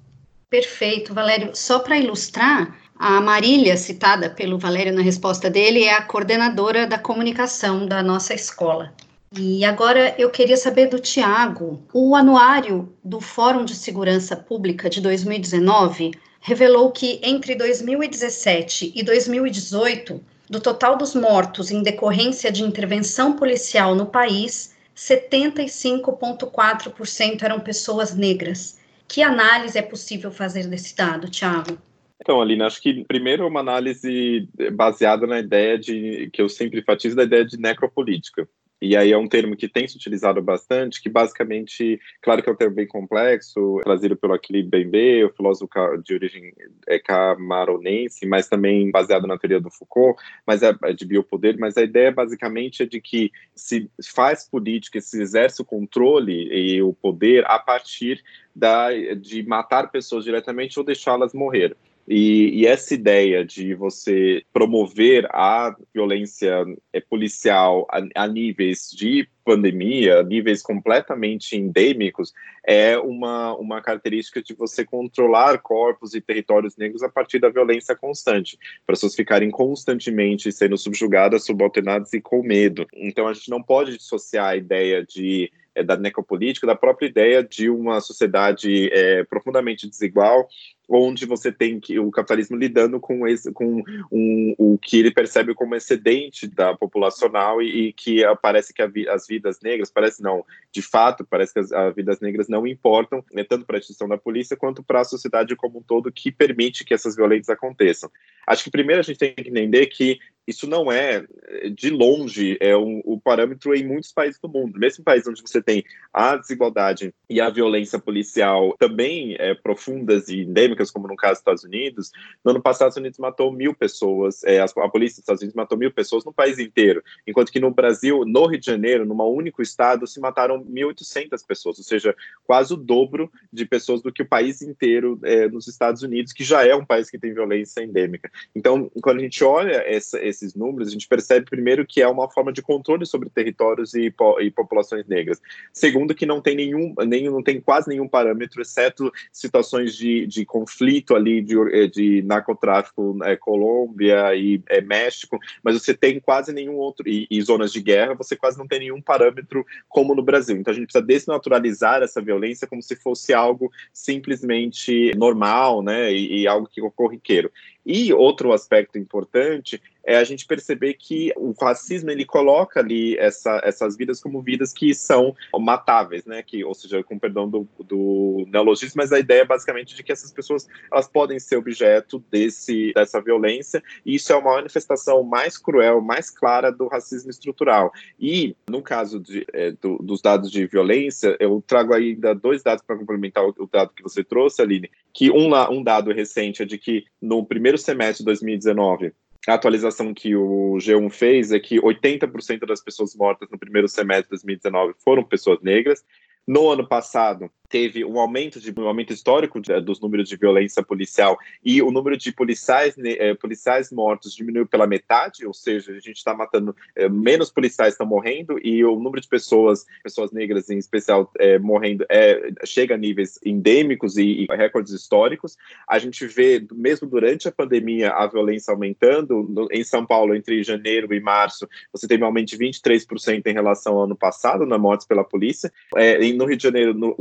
Perfeito, Valério. Só para ilustrar, a Marília, citada pelo Valério na resposta dele, é a coordenadora da comunicação da nossa escola. E agora eu queria saber do Tiago. O anuário do Fórum de Segurança Pública de 2019 revelou que entre 2017 e 2018, do total dos mortos em decorrência de intervenção policial no país, 75,4% eram pessoas negras. Que análise é possível fazer desse dado, Tiago? Então, Aline, acho que primeiro é uma análise baseada na ideia de, que eu sempre enfatizo, da ideia de necropolítica. E aí é um termo que tem se utilizado bastante, que basicamente, claro que é um termo bem complexo, trazido pelo Aquilib Bembe, o filósofo de origem é, camaronense, mas também baseado na teoria do Foucault, mas é, é de biopoder, mas a ideia basicamente é de que se faz política, se exerce o controle e o poder a partir da, de matar pessoas diretamente ou deixá-las morrer. E, e, essa ideia de você promover a violência é, policial a, a, níveis de pandemia, níveis completamente endêmicos, é uma, uma característica de você controlar corpos e territórios negros a partir da violência constante, para pessoas ficarem constantemente sendo subjugadas, subalternadas e com medo. Então a gente não pode dissociar a ideia de é, da necropolítica, da própria ideia de uma sociedade é, profundamente desigual, onde você tem que, o capitalismo lidando com, esse, com um, o que ele percebe como excedente da populacional e, e que parece que a, as vidas negras, parece não, de fato, parece que as, as vidas negras não importam, né, tanto para a instituição da polícia quanto para a sociedade como um todo que permite que essas violências aconteçam. Acho que primeiro a gente tem que entender que isso não é, de longe, é um, o parâmetro em muitos países do mundo. Mesmo países onde você tem a desigualdade e a violência policial também é, profundas e endêmicas, como no caso dos Estados Unidos, no ano passado os Estados Unidos matou mil pessoas, é, a, polícia dos Estados Unidos matou mil pessoas no país inteiro, enquanto que no Brasil, no Rio de Janeiro, num único estado, se mataram 1.800 pessoas, ou seja, quase o dobro de pessoas do que o país inteiro é, nos Estados Unidos, que já é um país que tem violência endêmica. Então, quando a gente olha essa, esses números, a gente percebe primeiro que é uma forma de controle sobre territórios e, e populações negras. Segundo, que não tem nenhum, não tem quase nenhum parâmetro, exceto situações de, de conflito ali de, de narcotráfico é, Colômbia e é, México, mas você tem quase nenhum outro e, e, zonas de guerra, você quase não tem nenhum parâmetro como no Brasil. Então a gente precisa desnaturalizar essa violência como se fosse algo simplesmente normal, né, e, e algo que corriqueiro. E outro aspecto importante é a gente perceber que o racismo ele coloca ali essa, essas vidas como vidas que são matáveis, né? Que, ou seja, com perdão do, do neologismo, mas a ideia é basicamente de que essas pessoas elas podem ser objeto desse, dessa violência, e isso é uma manifestação mais cruel, mais clara do racismo estrutural. E no caso de, é, do, dos dados de violência, eu trago ainda dois dados para complementar o, o, dado que você trouxe, Aline, que um, um dado recente é de que no primeiro semestre de 2019 a atualização que o G1 fez é que 80% das pessoas mortas no primeiro semestre de 2019 foram pessoas negras. No ano passado, teve um aumento de um aumento histórico de, dos números de violência policial e o número de policiais eh, policiais mortos diminuiu pela metade, ou seja, a gente está matando eh, menos policiais estão morrendo e o número de pessoas pessoas negras em especial eh, morrendo é, chega a níveis endêmicos e, e, recordes históricos. A gente vê mesmo durante a pandemia a violência aumentando no, em São Paulo entre janeiro e março você teve um aumento de 23% em relação ao ano passado na mortes pela polícia. É, no Rio de Janeiro no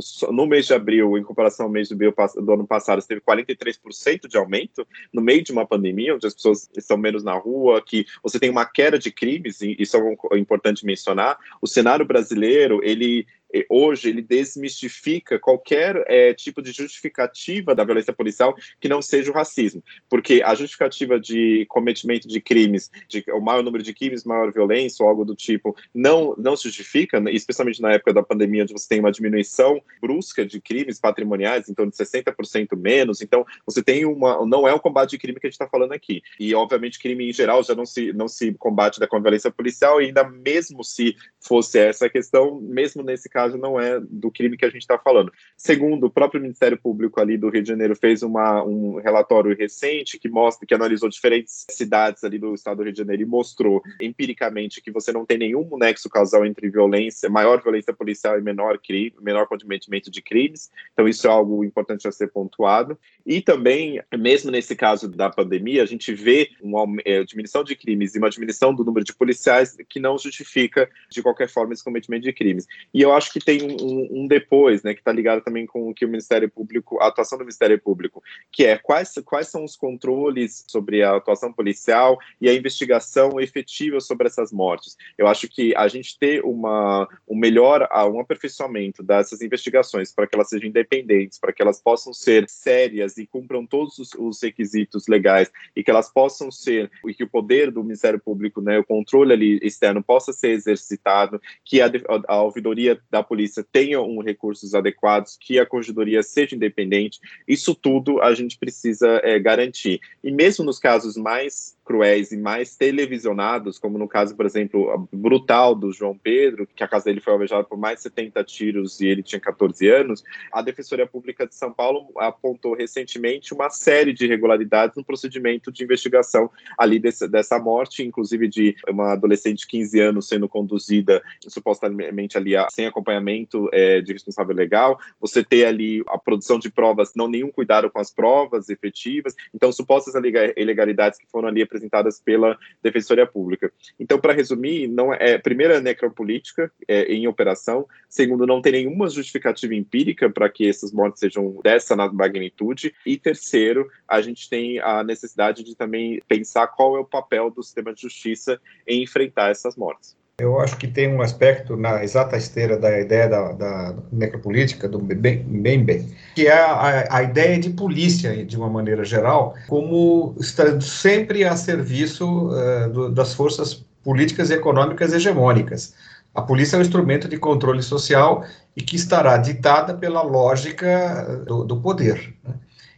mês de abril, em comparação ao mês do, do ano passado, teve 43% de aumento no meio de uma pandemia, onde as pessoas estão menos na rua, que você tem uma queda de crimes, e isso é importante mencionar. O cenário brasileiro, ele hoje ele desmistifica qualquer é, tipo de justificativa da violência policial que não seja o racismo, porque a justificativa de cometimento de crimes, de o maior número de crimes, maior violência ou algo do tipo, não não se justifica, né, especialmente na época da pandemia, onde você tem uma diminuição brusca de crimes patrimoniais, então de 60% menos, então você tem uma, não é o combate de crime que a gente está falando aqui, e obviamente crime em geral já não se não se combate da violência policial, e ainda mesmo se fosse essa questão, mesmo nesse caso não é do crime que a gente está falando. Segundo, o próprio Ministério Público ali do Rio de Janeiro fez uma, um relatório recente que mostra, que analisou diferentes cidades ali do estado do Rio de Janeiro e mostrou empiricamente que você não tem nenhum nexo causal entre violência, maior violência policial e menor crime, menor cometimento de crimes. Então isso é algo importante a ser pontuado. E também, mesmo nesse caso da pandemia, a gente vê uma é, diminuição de crimes e uma diminuição do número de policiais que não justifica de qualquer forma esse cometimento de crimes. E eu acho que tem um, um depois, né, que está ligado também com o que o Ministério Público, a atuação do Ministério Público, que é quais, quais são os controles sobre a atuação policial e a investigação efetiva sobre essas mortes. Eu acho que a gente ter uma, um melhor, um aperfeiçoamento dessas investigações para que elas sejam independentes, para que elas possam ser sérias e cumpram todos os, os requisitos legais e que elas possam ser, e que o poder do Ministério Público, né, o controle ali externo possa ser exercitado, que a, a, ouvidoria da polícia tenham um recursos adequados, que a corregedoria seja independente. Isso tudo a gente precisa é, garantir. E mesmo nos casos mais cruéis e mais televisionados, como no caso, por exemplo, brutal do João Pedro, que a casa dele foi alvejada por mais de 70 tiros e ele tinha 14 anos, a Defensoria Pública de São Paulo apontou recentemente uma série de irregularidades no procedimento de investigação ali desse, dessa morte, inclusive de uma adolescente de 15 anos sendo conduzida supostamente ali sem acompanhamento é, de responsável legal, você ter ali a produção de provas, não nenhum cuidado com as provas efetivas, então supostas ilegalidades que foram ali representadas pela Defensoria Pública. Então, para resumir, não é primeiro é necropolítica é, em operação, segundo não tem nenhuma justificativa empírica para que essas mortes sejam dessa magnitude e terceiro, a gente tem a necessidade de também pensar qual é o papel do sistema de justiça em enfrentar essas mortes. Eu acho que tem um aspecto na exata esteira da ideia da, da necropolítica, do Mbembe, que é a, a, ideia de polícia, de uma maneira geral, como estando sempre a serviço uh, do, das forças políticas e econômicas hegemônicas. A polícia é um instrumento de controle social e que estará ditada pela lógica do, do poder. Né?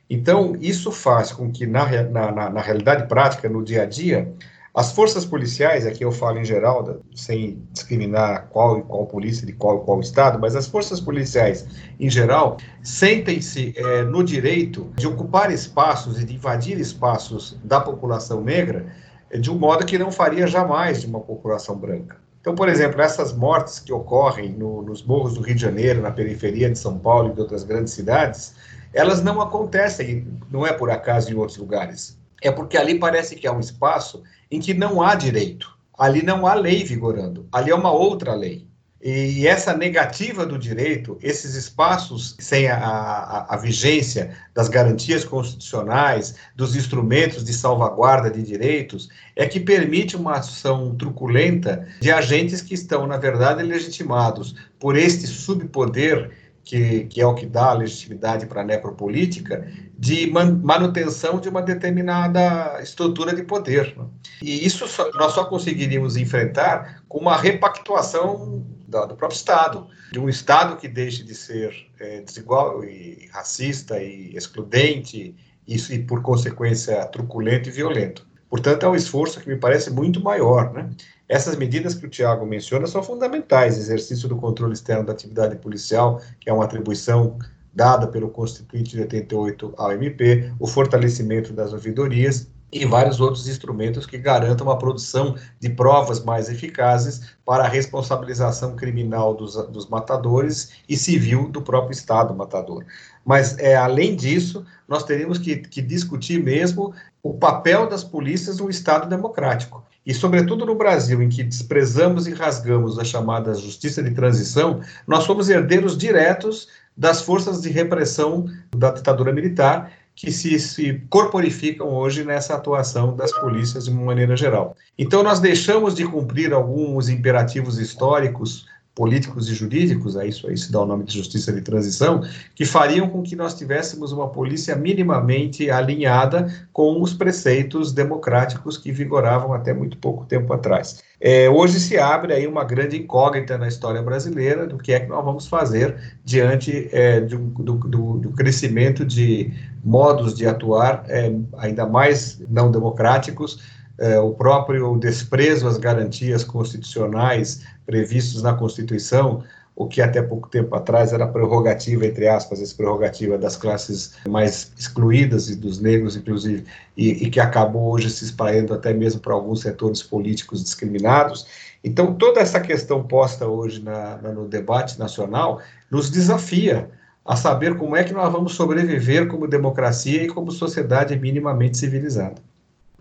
Então, isso faz com que, na, na, na realidade prática, no dia a dia, as forças policiais, aqui eu falo em geral, sem discriminar qual e qual polícia de qual e qual estado, mas as forças policiais, em geral, sentem-se é, no direito de ocupar espaços e de invadir espaços da população negra é, de um modo que não faria jamais de uma população branca. Então, por exemplo, essas mortes que ocorrem no, nos morros do Rio de Janeiro, na periferia de São Paulo e de outras grandes cidades, elas não acontecem, não é por acaso em outros lugares. É porque ali parece que há um espaço em que não há direito. Ali não há lei vigorando. Ali é uma outra lei. E essa negativa do direito, esses espaços sem a, a, a, vigência das garantias constitucionais, dos instrumentos de salvaguarda de direitos, é que permite uma ação truculenta de agentes que estão, na verdade, legitimados por este subpoder que, que é o que dá legitimidade para a necropolítica, de manutenção de uma determinada estrutura de poder. Né? E isso só, nós só conseguiríamos enfrentar com uma repactuação do, do próprio Estado, de um Estado que deixe de ser é, desigual e racista e excludente, e, e, por consequência, truculento e violento. Portanto, é um esforço que me parece muito maior. Né? Essas medidas que o Tiago menciona são fundamentais: exercício do controle externo da atividade policial, que é uma atribuição dada pelo Constituinte de 88 ao MP, o fortalecimento das ouvidorias e vários outros instrumentos que garantam uma produção de provas mais eficazes para a responsabilização criminal dos, dos matadores e civil do próprio Estado matador. Mas, é, além disso, nós teríamos que, que discutir mesmo o papel das polícias no Estado democrático. E, sobretudo no Brasil, em que desprezamos e rasgamos a chamada justiça de transição, nós somos herdeiros diretos das forças de repressão da ditadura militar que se, se, corporificam hoje nessa atuação das polícias de uma maneira geral. Então, nós deixamos de cumprir alguns imperativos históricos políticos e jurídicos, a isso aí se dá o nome de justiça de transição, que fariam com que nós tivéssemos uma polícia minimamente alinhada com os preceitos democráticos que vigoravam até muito pouco tempo atrás. É, hoje se abre aí uma grande incógnita na história brasileira do que é que nós vamos fazer diante é, do, do, do, crescimento de modos de atuar é, ainda mais não democráticos, é, o próprio desprezo às garantias constitucionais previstos na Constituição, o que até pouco tempo atrás era prerrogativa, entre aspas, essa prerrogativa das classes mais excluídas e dos negros, inclusive, e, e que acabou hoje se espalhando até mesmo para alguns setores políticos discriminados. Então, toda essa questão posta hoje na, na, no debate nacional nos desafia a saber como é que nós vamos sobreviver como democracia e como sociedade minimamente civilizada.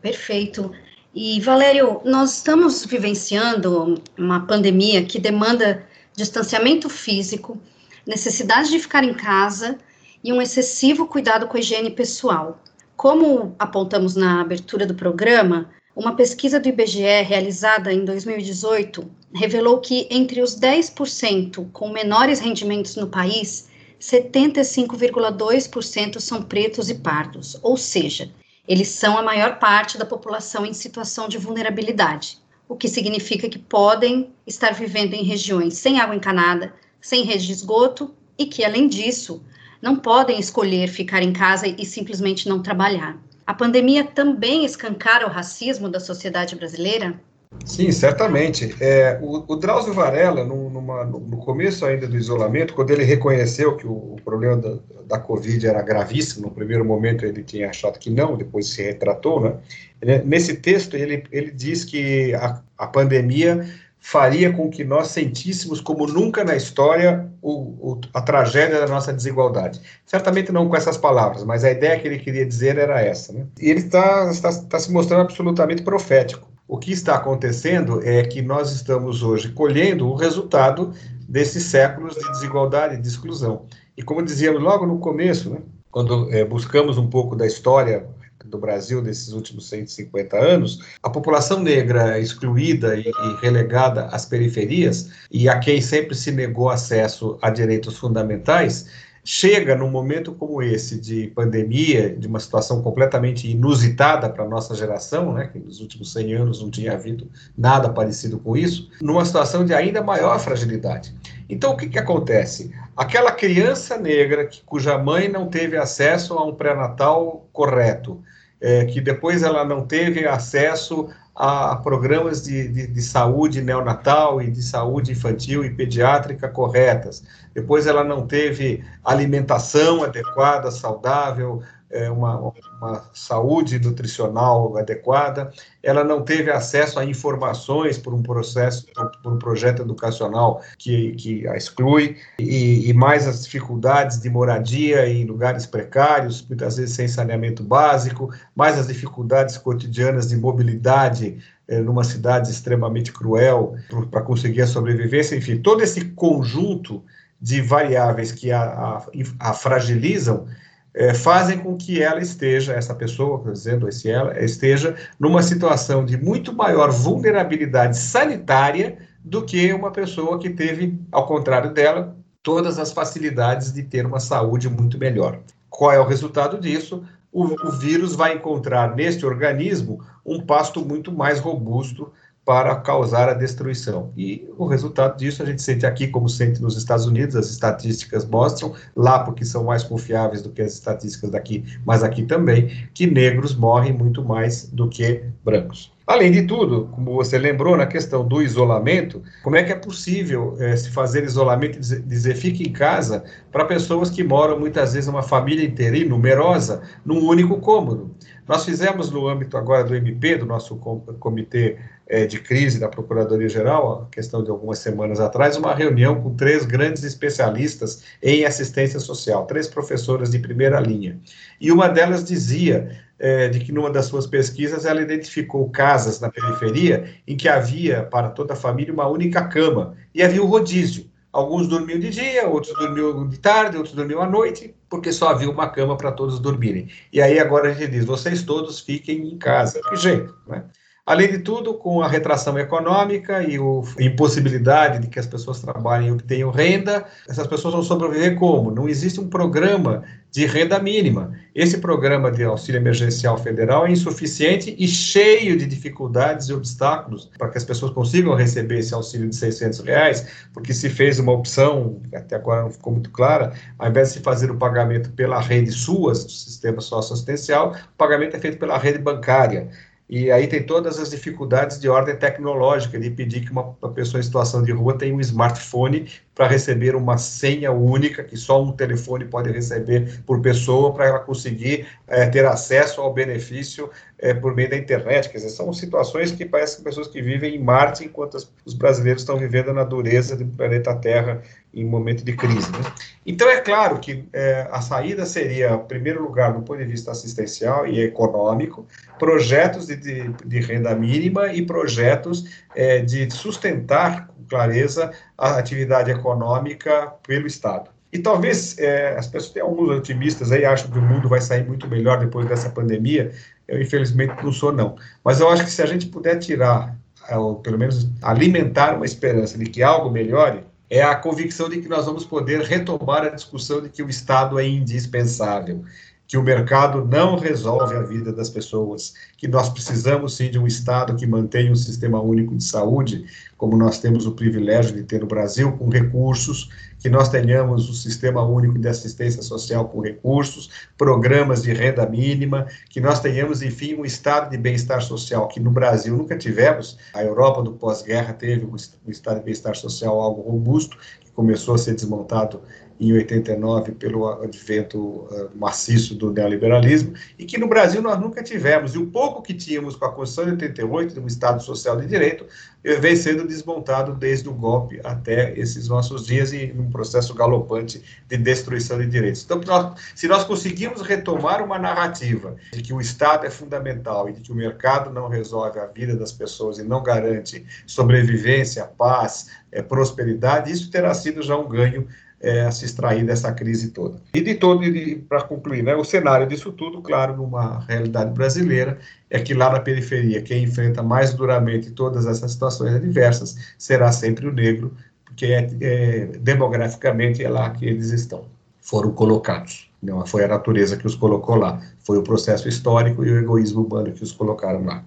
Perfeito. E, Valério, nós estamos vivenciando uma pandemia que demanda distanciamento físico, necessidade de ficar em casa e um excessivo cuidado com a higiene pessoal. Como apontamos na abertura do programa, uma pesquisa do IBGE realizada em 2018 revelou que entre os 10% com menores rendimentos no país, 75,2% são pretos e pardos, ou seja, eles são a maior parte da população em situação de vulnerabilidade, o que significa que podem estar vivendo em regiões sem água encanada, sem rede de esgoto e que, além disso, não podem escolher ficar em casa e simplesmente não trabalhar. A pandemia também escancara o racismo da sociedade brasileira? Sim, certamente. É, o, o Drauzio Varela, no, numa, no começo ainda do isolamento, quando ele reconheceu que o, o problema da, da, Covid era gravíssimo, no primeiro momento ele tinha achado que não, depois se retratou, né? Nesse texto ele, ele diz que a, a pandemia faria com que nós sentíssemos como nunca na história o, o, a tragédia da nossa desigualdade. Certamente não com essas palavras, mas a ideia que ele queria dizer era essa. Né? E ele está tá, tá se mostrando absolutamente profético. O que está acontecendo é que nós estamos hoje colhendo o resultado desses séculos de desigualdade e de exclusão. E como dizíamos logo no começo, né, quando é, buscamos um pouco da história do Brasil desses últimos 150 anos, a população negra excluída e, relegada às periferias e a quem sempre se negou acesso a direitos fundamentais, chega num momento como esse de pandemia, de uma situação completamente inusitada para a nossa geração, né, que nos últimos 100 anos não tinha havido nada parecido com isso, numa situação de ainda maior fragilidade. Então, o que, que acontece? Aquela criança negra que, cuja mãe não teve acesso a um pré-natal correto, é, que depois ela não teve acesso a programas de, de, de, saúde neonatal e de saúde infantil e pediátrica corretas. Depois ela não teve alimentação adequada, saudável, é, uma, uma, saúde nutricional adequada, ela não teve acesso a informações por um processo, por um projeto educacional que, que a exclui, e, e mais as dificuldades de moradia em lugares precários, muitas vezes sem saneamento básico, mais as dificuldades cotidianas de mobilidade é, numa cidade extremamente cruel para conseguir a sobrevivência, enfim, todo esse conjunto de variáveis que a, a, a fragilizam é, fazem com que ela esteja, essa pessoa, dizendo esse ela, esteja numa situação de muito maior vulnerabilidade sanitária do que uma pessoa que teve, ao contrário dela, todas as facilidades de ter uma saúde muito melhor. Qual é o resultado disso? O, o vírus vai encontrar neste organismo um pasto muito mais robusto para causar a destruição. E o resultado disso a gente sente aqui, como sente nos Estados Unidos, as estatísticas mostram, lá porque são mais confiáveis do que as estatísticas daqui, mas aqui também, que negros morrem muito mais do que brancos. Além de tudo, como você lembrou na questão do isolamento, como é que é possível é, se fazer isolamento e dizer, dizer fique em casa para pessoas que moram muitas vezes uma família inteira e numerosa num único cômodo? Nós fizemos no âmbito agora do MP, do nosso comitê é, de crise da Procuradoria-Geral, a questão de algumas semanas atrás, uma reunião com três grandes especialistas em assistência social, três professoras de primeira linha. E uma delas dizia é, de que numa das suas pesquisas ela identificou casas na periferia em que havia para toda a família uma única cama e havia o rodízio. Alguns dormiam de dia, outros dormiam de tarde, outros dormiam à noite, porque só havia uma cama para todos dormirem. E aí agora a gente diz: vocês todos fiquem em casa. Que jeito, né? Além de tudo, com a retração econômica e a impossibilidade de que as pessoas trabalhem e obtenham renda, essas pessoas vão sobreviver como? Não existe um programa de renda mínima. Esse programa de auxílio emergencial federal é insuficiente e cheio de dificuldades e obstáculos para que as pessoas consigam receber esse auxílio de 600 reais, porque se fez uma opção, até agora não ficou muito clara, ao invés de se fazer o pagamento pela rede SUAS, do Sistema Socioassistencial, o pagamento é feito pela rede bancária. E aí tem todas as dificuldades de ordem tecnológica, de pedir que uma, pessoa em situação de rua tenha um smartphone para receber uma senha única, que só um telefone pode receber por pessoa, para ela conseguir é, ter acesso ao benefício é, por meio da internet. Quer dizer, são situações que parecem pessoas que vivem em Marte, enquanto os brasileiros estão vivendo na dureza do planeta Terra em momento de crise. Né? Então, é claro que é, a saída seria, em primeiro lugar, do ponto de vista assistencial e econômico, projetos de, de, de renda mínima e projetos é, de sustentar clareza a atividade econômica pelo Estado. E talvez é, as pessoas tenham alguns otimistas aí, acham que o mundo vai sair muito melhor depois dessa pandemia. Eu, infelizmente, não sou, não. Mas eu acho que se a gente puder tirar, ou pelo menos alimentar uma esperança de que algo melhore, é a convicção de que nós vamos poder retomar a discussão de que o Estado é indispensável que o mercado não resolve a vida das pessoas, que nós precisamos sim de um Estado que mantenha um sistema único de saúde, como nós temos o privilégio de ter no Brasil, com recursos, que nós tenhamos um sistema único de assistência social com recursos, programas de renda mínima, que nós tenhamos, enfim, um estado de bem-estar social que no Brasil nunca tivemos. A Europa do pós-guerra teve um estado de bem-estar social algo robusto, que começou a ser desmontado em 89 pelo advento uh, maciço do neoliberalismo, e que no Brasil nós nunca tivemos. E o pouco que tínhamos com a Constituição de 88, de um Estado Social de Direito, eh, vem sendo desmontado desde o golpe até esses nossos dias e num processo galopante de destruição de direitos. Então, nós, se nós conseguirmos retomar uma narrativa de que o Estado é fundamental e de que o mercado não resolve a vida das pessoas e não garante sobrevivência, paz, é, prosperidade, isso terá sido já um ganho é, a se extrair dessa crise toda. E de todo, para concluir, né, o cenário disso tudo, claro, numa realidade brasileira, é que lá na periferia, quem enfrenta mais duramente todas essas situações adversas será sempre o negro, porque é, é, demograficamente é lá que eles estão, foram colocados. Não foi a natureza que os colocou lá, foi o processo histórico e o egoísmo humano que os colocaram lá.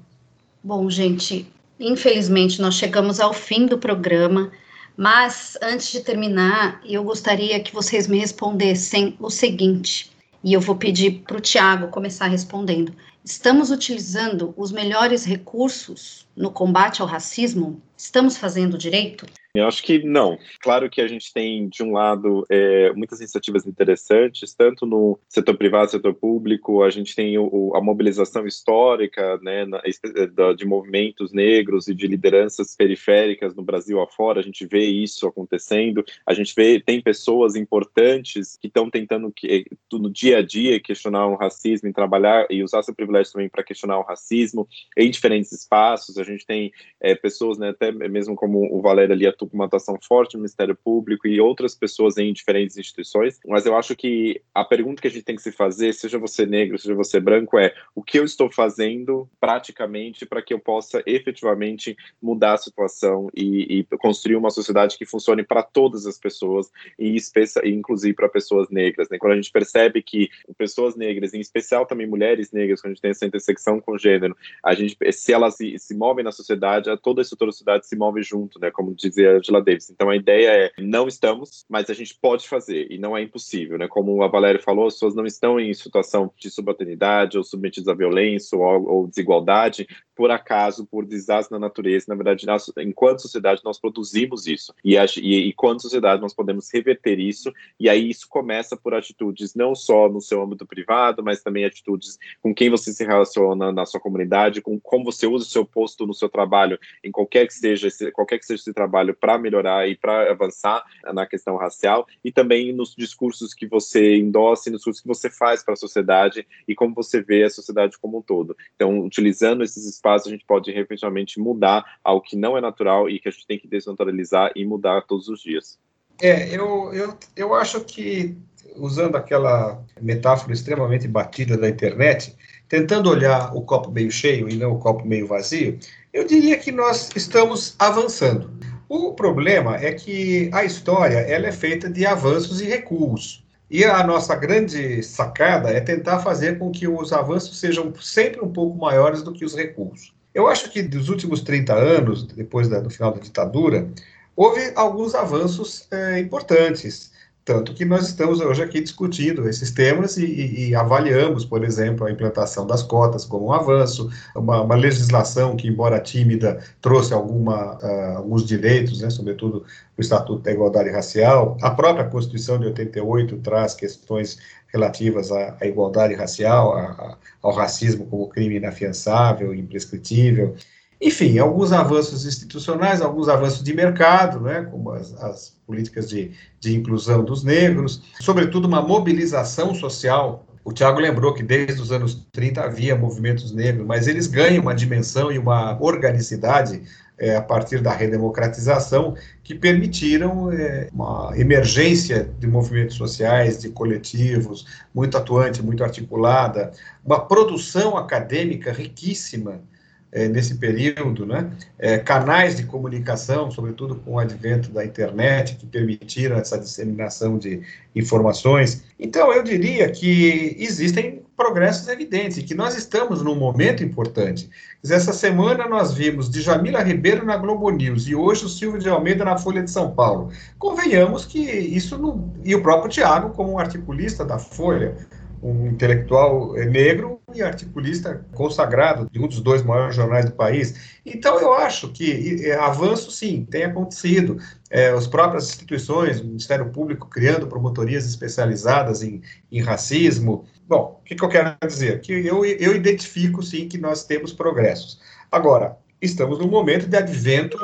Bom, gente, infelizmente nós chegamos ao fim do programa. Mas antes de terminar, eu gostaria que vocês me respondessem o seguinte, e eu vou pedir para o Tiago começar respondendo. Estamos utilizando os melhores recursos no combate ao racismo? Estamos fazendo direito? Eu acho que não. Claro que a gente tem, de um lado, é, muitas iniciativas interessantes, tanto no setor privado, setor público, a gente tem o, a mobilização histórica né, na, de movimentos negros e de lideranças periféricas no Brasil afora, a gente vê isso acontecendo, a gente vê, tem pessoas importantes que estão tentando, que, no dia a dia, questionar o racismo e trabalhar e usar seu privilégio também para questionar o racismo em diferentes espaços, a gente tem é, pessoas, né, até mesmo como o Valério ali com uma atuação forte no Ministério Público e outras pessoas em diferentes instituições, mas eu acho que a pergunta que a gente tem que se fazer, seja você negro, seja você branco, é o que eu estou fazendo praticamente para que eu possa efetivamente mudar a situação e, e construir uma sociedade que funcione para todas as pessoas, e inclusive para pessoas negras. Né? Quando a gente percebe que pessoas negras, em especial também mulheres negras, quando a gente tem essa intersecção com gênero, a gente, se elas se, se movem na sociedade, toda a estrutura da sociedade se move junto, né? como dizia Angela Davis. Então a ideia é não estamos, mas a gente pode fazer e não é impossível, né? Como a Valéria falou, as pessoas não estão em situação de subalternidade ou submetidas à violência ou, ou desigualdade por acaso, por desastre na natureza. Na verdade, nós, enquanto sociedade, nós produzimos isso. E, e, e sociedade, nós podemos reverter isso. E aí isso começa por atitudes não só no seu âmbito privado, mas também atitudes com quem você se relaciona na sua comunidade, com como você usa o seu posto no seu trabalho, em qualquer que seja esse, qualquer que seja esse trabalho para melhorar e para avançar na questão racial, e também nos discursos que você endossa nos discursos que você faz para a sociedade e como você vê a sociedade como um todo. Então, utilizando esses espaços espaço a gente pode efetivamente mudar algo que não é natural e que a gente tem que desnaturalizar e mudar todos os dias. É, eu, eu, eu acho que, usando aquela metáfora extremamente batida da internet, tentando olhar o copo meio cheio e não o copo meio vazio, eu diria que nós estamos avançando. O problema é que a história ela é feita de avanços e recuos. E a nossa grande sacada é tentar fazer com que os avanços sejam sempre um pouco maiores do que os recuos. Eu acho que dos últimos 30 anos, depois do final da ditadura, houve alguns avanços é, importantes. Tanto que nós estamos hoje aqui discutindo esses temas e, e, e, avaliamos, por exemplo, a implantação das cotas como um avanço, uma, uma legislação que, embora tímida, trouxe alguma, uh, alguns direitos, né, sobretudo o Estatuto da Igualdade Racial. A própria Constituição de 88 traz questões relativas à, à igualdade racial, a, a, ao racismo como crime inafiançável, imprescritível. Enfim, alguns avanços institucionais, alguns avanços de mercado, né, como as, as políticas de, de inclusão dos negros, sobretudo uma mobilização social. O Tiago lembrou que desde os anos 30 havia movimentos negros, mas eles ganham uma dimensão e uma organicidade é, a partir da redemocratização que permitiram é, uma emergência de movimentos sociais, de coletivos, muito atuante, muito articulada, uma produção acadêmica riquíssima é, nesse período, né? É, canais de comunicação, sobretudo com o advento da internet, que permitiram essa disseminação de informações. Então, eu diria que existem progressos evidentes que nós estamos num momento importante. Essa semana nós vimos Djamila Ribeiro na Globo News e hoje o Silvio de Almeida na Folha de São Paulo. Convenhamos que isso não. E o próprio Tiago, como articulista da Folha, um intelectual eh, negro e articulista consagrado de um dos dois maiores jornais do país. Então, eu acho que avanço, sim, tem acontecido. É, as próprias instituições, o Ministério Público criando promotorias especializadas em, em racismo. Bom, o que, que eu quero dizer? Que eu, eu identifico, sim, que nós temos progressos. Agora, estamos num momento de advento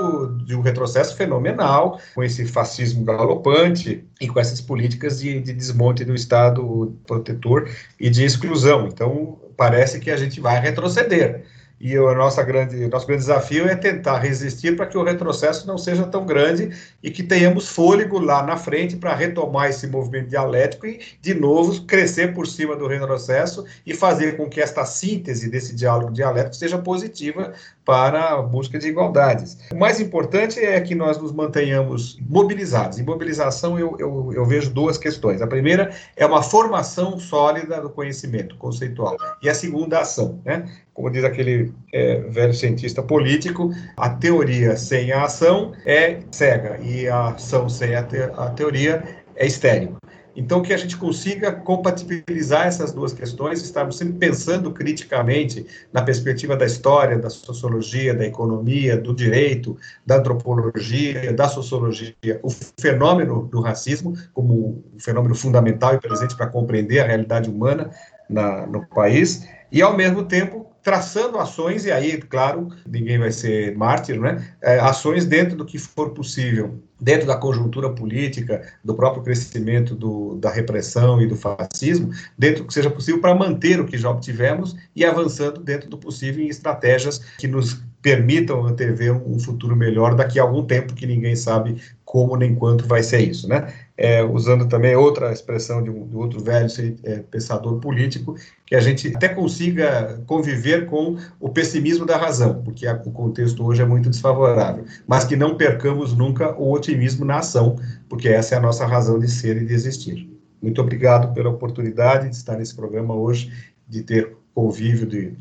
de um retrocesso fenomenal, com esse fascismo galopante e com essas políticas de, de, desmonte do Estado protetor e de exclusão. Então, parece que a gente vai retroceder. E o nossa grande, nosso grande desafio é tentar resistir para que o retrocesso não seja tão grande e que tenhamos fôlego lá na frente para retomar esse movimento dialético e, de novo, crescer por cima do retrocesso e fazer com que esta síntese desse diálogo dialético seja positiva para a busca de igualdades. O mais importante é que nós nos mantenhamos mobilizados. Em mobilização, eu, eu, eu vejo duas questões. A primeira é uma formação sólida do conhecimento conceitual, e a segunda, a ação. Né? Como diz aquele é, velho cientista político, a teoria sem a ação é cega, e a ação sem a, te a teoria é estéril. Então, que a gente consiga compatibilizar essas duas questões, estarmos sempre pensando criticamente na perspectiva da história, da sociologia, da economia, do direito, da antropologia, da sociologia, o fenômeno do racismo como um fenômeno fundamental e presente para compreender a realidade humana na, no país, e, ao mesmo tempo, traçando ações, e aí, claro, ninguém vai ser mártir, né? É, ações dentro do que for possível, dentro da conjuntura política, do próprio crescimento do, da repressão e do fascismo, dentro do que seja possível para manter o que já obtivemos e avançando dentro do possível em estratégias que nos permitam antever um futuro melhor daqui a algum tempo que ninguém sabe como nem quanto vai ser isso, né? É, usando também outra expressão de um, de outro velho é, pensador político, que a gente até consiga conviver com o pessimismo da razão, porque a, o contexto hoje é muito desfavorável, mas que não percamos nunca o otimismo na ação, porque essa é a nossa razão de ser e de existir. Muito obrigado pela oportunidade de estar nesse programa hoje, de ter convívio de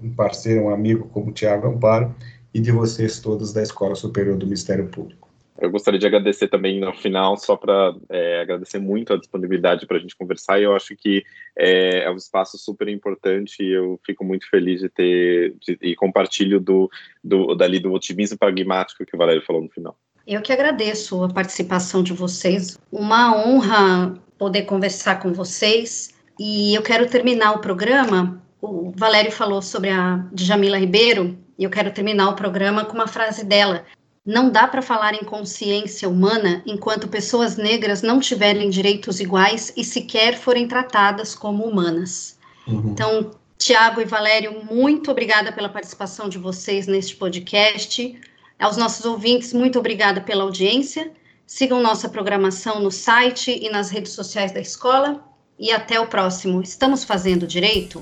um parceiro, um amigo como o Tiago Amparo, e de vocês todos da Escola Superior do Ministério Público. Eu gostaria de agradecer também no final, só para é, agradecer muito a disponibilidade para a gente conversar. E eu acho que é, é, um espaço super importante e eu fico muito feliz de ter de, e compartilho do, do dali do otimismo pragmático que o Valério falou no final. Eu que agradeço a participação de vocês. Uma honra poder conversar com vocês. E eu quero terminar o programa. O Valério falou sobre a Djamila Ribeiro, e eu quero terminar o programa com uma frase dela. Não dá para falar em consciência humana enquanto pessoas negras não tiverem direitos iguais e sequer forem tratadas como humanas. Uhum. Então, Tiago e Valério, muito obrigada pela participação de vocês neste podcast. Aos nossos ouvintes, muito obrigada pela audiência. Sigam nossa programação no site e nas redes sociais da escola. E até o próximo. Estamos fazendo direito?